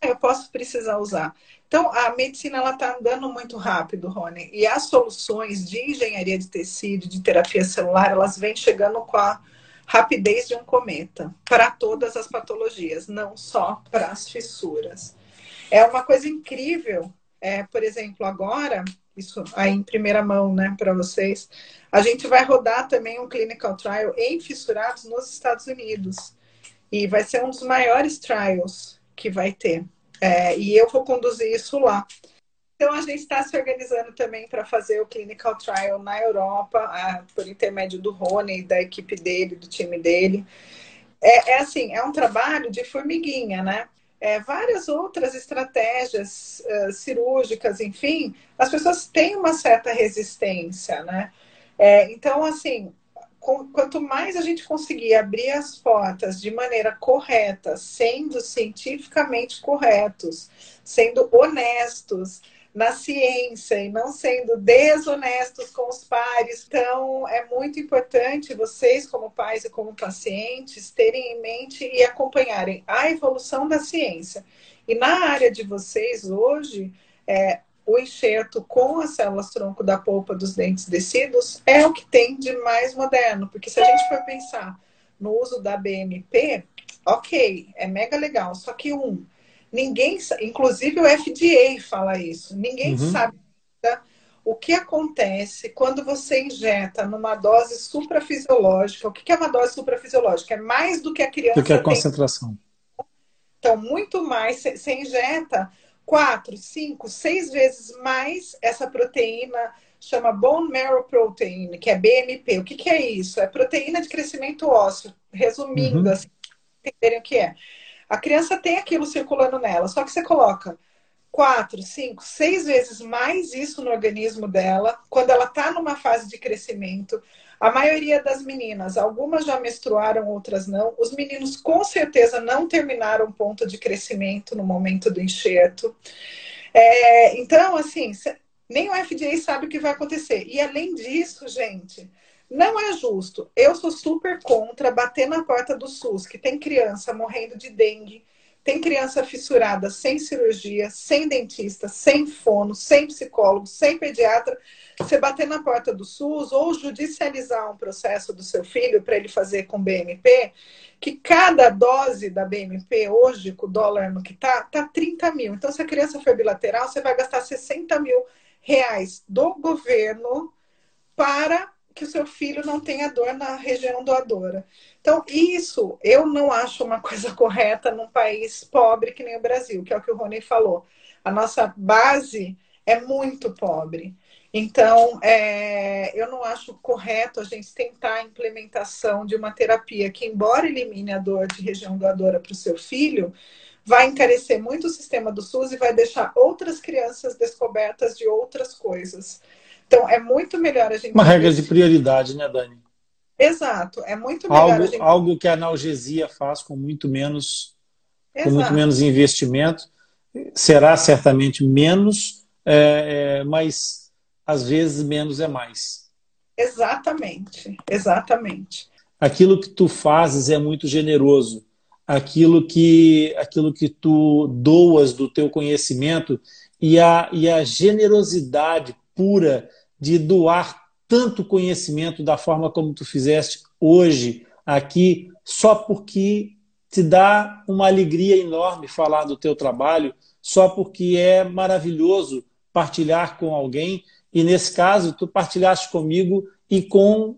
Eu posso precisar usar. Então, a medicina ela está andando muito rápido, Rony. E as soluções de engenharia de tecido, de terapia celular, elas vêm chegando com a rapidez de um cometa para todas as patologias, não só para as fissuras. É uma coisa incrível. É, por exemplo, agora, isso aí em primeira mão, né, para vocês, a gente vai rodar também um clinical trial em fissurados nos Estados Unidos. E vai ser um dos maiores trials que vai ter. É, e eu vou conduzir isso lá. Então, a gente está se organizando também para fazer o clinical trial na Europa, por intermédio do Rony, da equipe dele, do time dele. É, é assim, é um trabalho de formiguinha, né? É, várias outras estratégias uh, cirúrgicas, enfim, as pessoas têm uma certa resistência, né? É, então, assim, com, quanto mais a gente conseguir abrir as portas de maneira correta, sendo cientificamente corretos, sendo honestos, na ciência e não sendo desonestos com os pares. Então, é muito importante vocês, como pais e como pacientes, terem em mente e acompanharem a evolução da ciência. E na área de vocês hoje, é, o enxerto com as células tronco da polpa dos dentes descidos é o que tem de mais moderno, porque se a gente for pensar no uso da BMP, ok, é mega legal, só que um, Ninguém, inclusive o FDA fala isso. Ninguém uhum. sabe o que acontece quando você injeta numa dose suprafisiológica. O que é uma dose suprafisiológica? É mais do que a criança. Do que a concentração. Tem. Então, muito mais. Você injeta quatro, cinco, seis vezes mais essa proteína chama Bone Marrow Protein, que é BMP. O que, que é isso? É proteína de crescimento ósseo. Resumindo, uhum. assim, entenderem o que é. A criança tem aquilo circulando nela, só que você coloca quatro, cinco, seis vezes mais isso no organismo dela, quando ela está numa fase de crescimento. A maioria das meninas, algumas já menstruaram, outras não. Os meninos com certeza não terminaram o ponto de crescimento no momento do enxerto. É, então, assim, nem o FDA sabe o que vai acontecer. E além disso, gente, não é justo. Eu sou super contra bater na porta do SUS, que tem criança morrendo de dengue, tem criança fissurada sem cirurgia, sem dentista, sem fono, sem psicólogo, sem pediatra. Você bater na porta do SUS ou judicializar um processo do seu filho para ele fazer com BMP, que cada dose da BMP hoje, com o dólar no que tá, tá 30 mil. Então, se a criança for bilateral, você vai gastar 60 mil reais do governo para que o seu filho não tenha dor na região doadora. Então, isso eu não acho uma coisa correta num país pobre que nem o Brasil, que é o que o Rony falou. A nossa base é muito pobre. Então, é, eu não acho correto a gente tentar a implementação de uma terapia que, embora elimine a dor de região doadora para o seu filho, vai encarecer muito o sistema do SUS e vai deixar outras crianças descobertas de outras coisas. Então, é muito melhor a gente. Uma regra de prioridade, né, Dani? Exato. É muito melhor algo, gente... algo que a analgesia faz com muito menos, com muito menos investimento. Será certamente menos, é, é, mas às vezes menos é mais. Exatamente, exatamente. Aquilo que tu fazes é muito generoso. Aquilo que, aquilo que tu doas do teu conhecimento e a, e a generosidade pura de doar tanto conhecimento da forma como tu fizeste hoje aqui, só porque te dá uma alegria enorme falar do teu trabalho, só porque é maravilhoso partilhar com alguém. E nesse caso, tu partilhaste comigo e com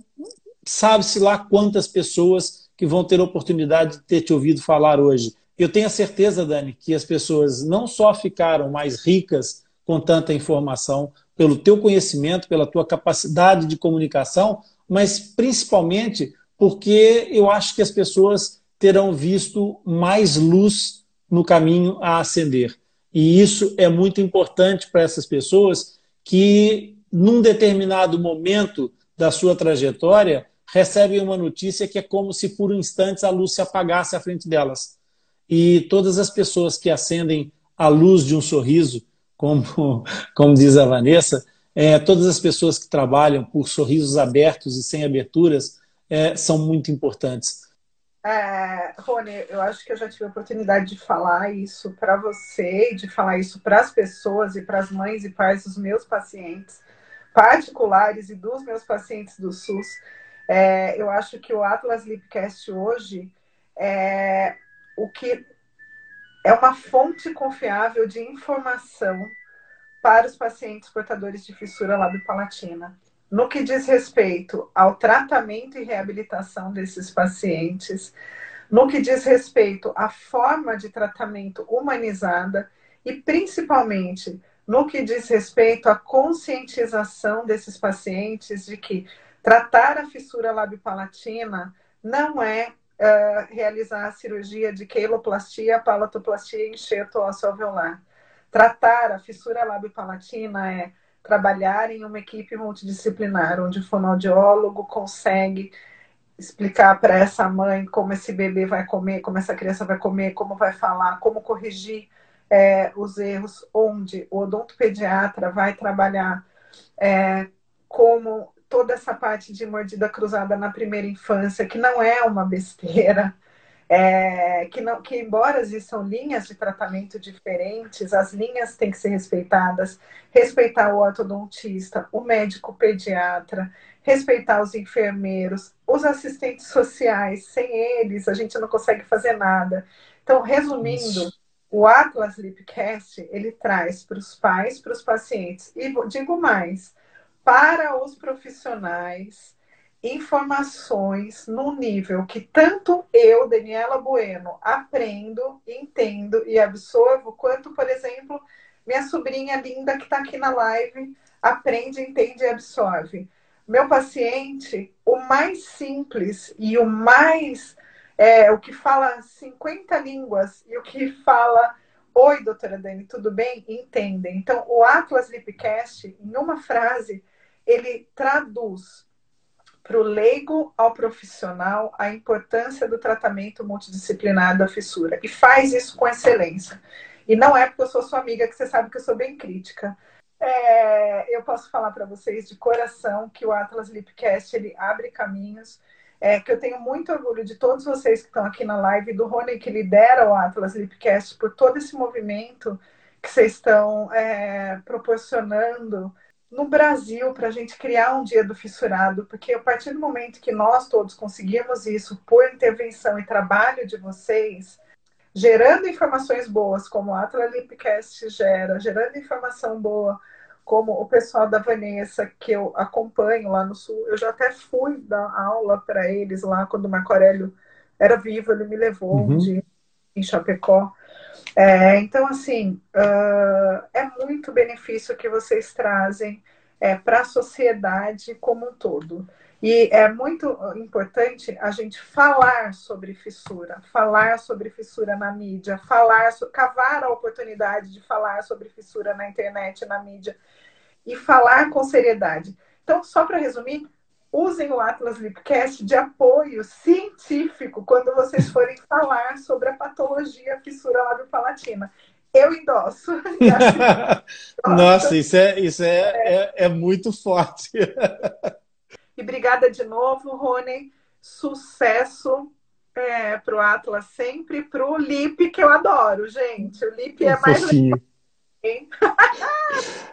sabe-se lá quantas pessoas que vão ter a oportunidade de ter te ouvido falar hoje. Eu tenho a certeza, Dani, que as pessoas não só ficaram mais ricas com tanta informação, pelo teu conhecimento, pela tua capacidade de comunicação, mas principalmente porque eu acho que as pessoas terão visto mais luz no caminho a ascender. E isso é muito importante para essas pessoas que, num determinado momento da sua trajetória, recebem uma notícia que é como se por instantes a luz se apagasse à frente delas. E todas as pessoas que acendem a luz de um sorriso, como, como diz a Vanessa, é, todas as pessoas que trabalham por sorrisos abertos e sem aberturas é, são muito importantes. É, Rony, eu acho que eu já tive a oportunidade de falar isso para você, de falar isso para as pessoas e para as mães e pais dos meus pacientes particulares e dos meus pacientes do SUS. É, eu acho que o Atlas Lipcast hoje é o que é uma fonte confiável de informação para os pacientes portadores de fissura lábio-palatina. No que diz respeito ao tratamento e reabilitação desses pacientes, no que diz respeito à forma de tratamento humanizada e principalmente no que diz respeito à conscientização desses pacientes de que tratar a fissura labiopalatina não é uh, realizar a cirurgia de queiloplastia, palatoplastia e enxerto ósseo alveolar. Tratar a fissura labiopalatina é trabalhar em uma equipe multidisciplinar, onde o fonoaudiólogo consegue explicar para essa mãe como esse bebê vai comer, como essa criança vai comer, como vai falar, como corrigir é, os erros, onde o odontopediatra vai trabalhar é, como toda essa parte de mordida cruzada na primeira infância, que não é uma besteira, é, que, não, que embora existam linhas de tratamento diferentes, as linhas têm que ser respeitadas, respeitar o ortodontista, o médico pediatra, respeitar os enfermeiros, os assistentes sociais, sem eles a gente não consegue fazer nada. Então, resumindo, o Atlas Lipcast, ele traz para os pais, para os pacientes, e digo mais, para os profissionais, informações no nível que tanto eu, Daniela Bueno, aprendo, entendo e absorvo, quanto, por exemplo, minha sobrinha linda que está aqui na live aprende, entende e absorve. Meu paciente, o mais simples e o mais. É, o que fala 50 línguas e o que fala. Oi, doutora Dani, tudo bem? Entendem. Então, o Atlas Lipcast, em uma frase, ele traduz para o leigo ao profissional a importância do tratamento multidisciplinar da fissura. E faz isso com excelência. E não é porque eu sou sua amiga que você sabe que eu sou bem crítica. É, eu posso falar para vocês de coração que o Atlas Lipcast ele abre caminhos. É, que eu tenho muito orgulho de todos vocês que estão aqui na live, do Rony que lidera o Atlas Lipcast, por todo esse movimento que vocês estão é, proporcionando no Brasil para a gente criar um dia do fissurado, porque a partir do momento que nós todos conseguimos isso por intervenção e trabalho de vocês, gerando informações boas, como o Atlas Lipcast gera, gerando informação boa, como o pessoal da Vanessa, que eu acompanho lá no Sul, eu já até fui dar aula para eles lá quando o Marco Aurélio era vivo, ele me levou uhum. um dia em Chapecó. É, então, assim, uh, é muito benefício que vocês trazem é, para a sociedade como um todo. E é muito importante a gente falar sobre fissura, falar sobre fissura na mídia, falar, cavar a oportunidade de falar sobre fissura na internet, na mídia, e falar com seriedade. Então, só para resumir, usem o Atlas Lipcast de apoio científico quando vocês forem falar sobre a patologia fissura labiopalatina. Eu endosso. Nossa, isso é, isso é, é. é, é muito forte. e obrigada de novo, Rony. Sucesso é, para o Atlas sempre, para o Lip, que eu adoro, gente. O Lip é, é mais. Fofinho.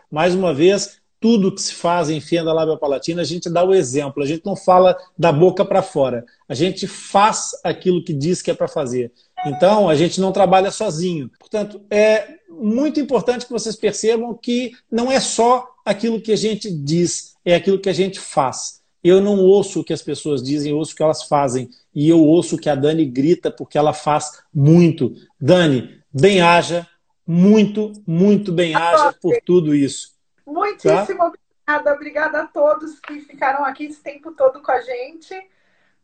mais uma vez, tudo que se faz em fenda lábio palatina, a gente dá o exemplo, a gente não fala da boca para fora, a gente faz aquilo que diz que é para fazer. Então, a gente não trabalha sozinho. Portanto, é muito importante que vocês percebam que não é só aquilo que a gente diz, é aquilo que a gente faz. Eu não ouço o que as pessoas dizem, eu ouço o que elas fazem. E eu ouço o que a Dani grita, porque ela faz muito. Dani, bem-haja, muito, muito bem-haja por tudo isso. Muitíssimo tá? obrigada. Obrigada a todos que ficaram aqui esse tempo todo com a gente.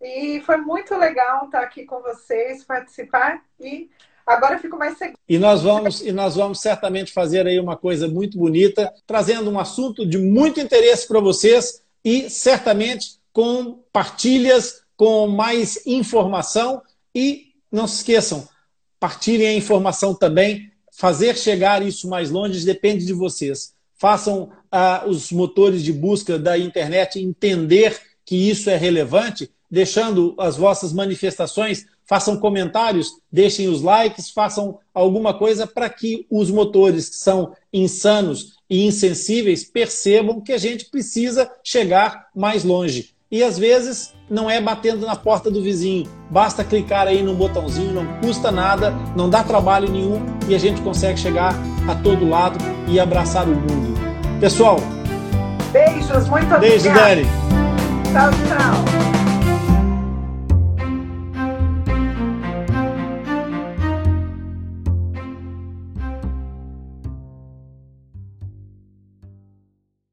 E foi muito legal estar aqui com vocês, participar. E agora eu fico mais segura. E nós vamos, e nós vamos certamente fazer aí uma coisa muito bonita, trazendo um assunto de muito interesse para vocês e certamente com partilhas, com mais informação. E não se esqueçam, partilhem a informação também. Fazer chegar isso mais longe depende de vocês façam ah, os motores de busca da internet entender que isso é relevante, deixando as vossas manifestações, façam comentários, deixem os likes, façam alguma coisa para que os motores que são insanos e insensíveis percebam que a gente precisa chegar mais longe. E às vezes não é batendo na porta do vizinho, basta clicar aí no botãozinho, não custa nada, não dá trabalho nenhum e a gente consegue chegar a todo lado e abraçar o mundo. Pessoal, beijos, muito obrigada. Beijo, Dani. Tchau, tchau.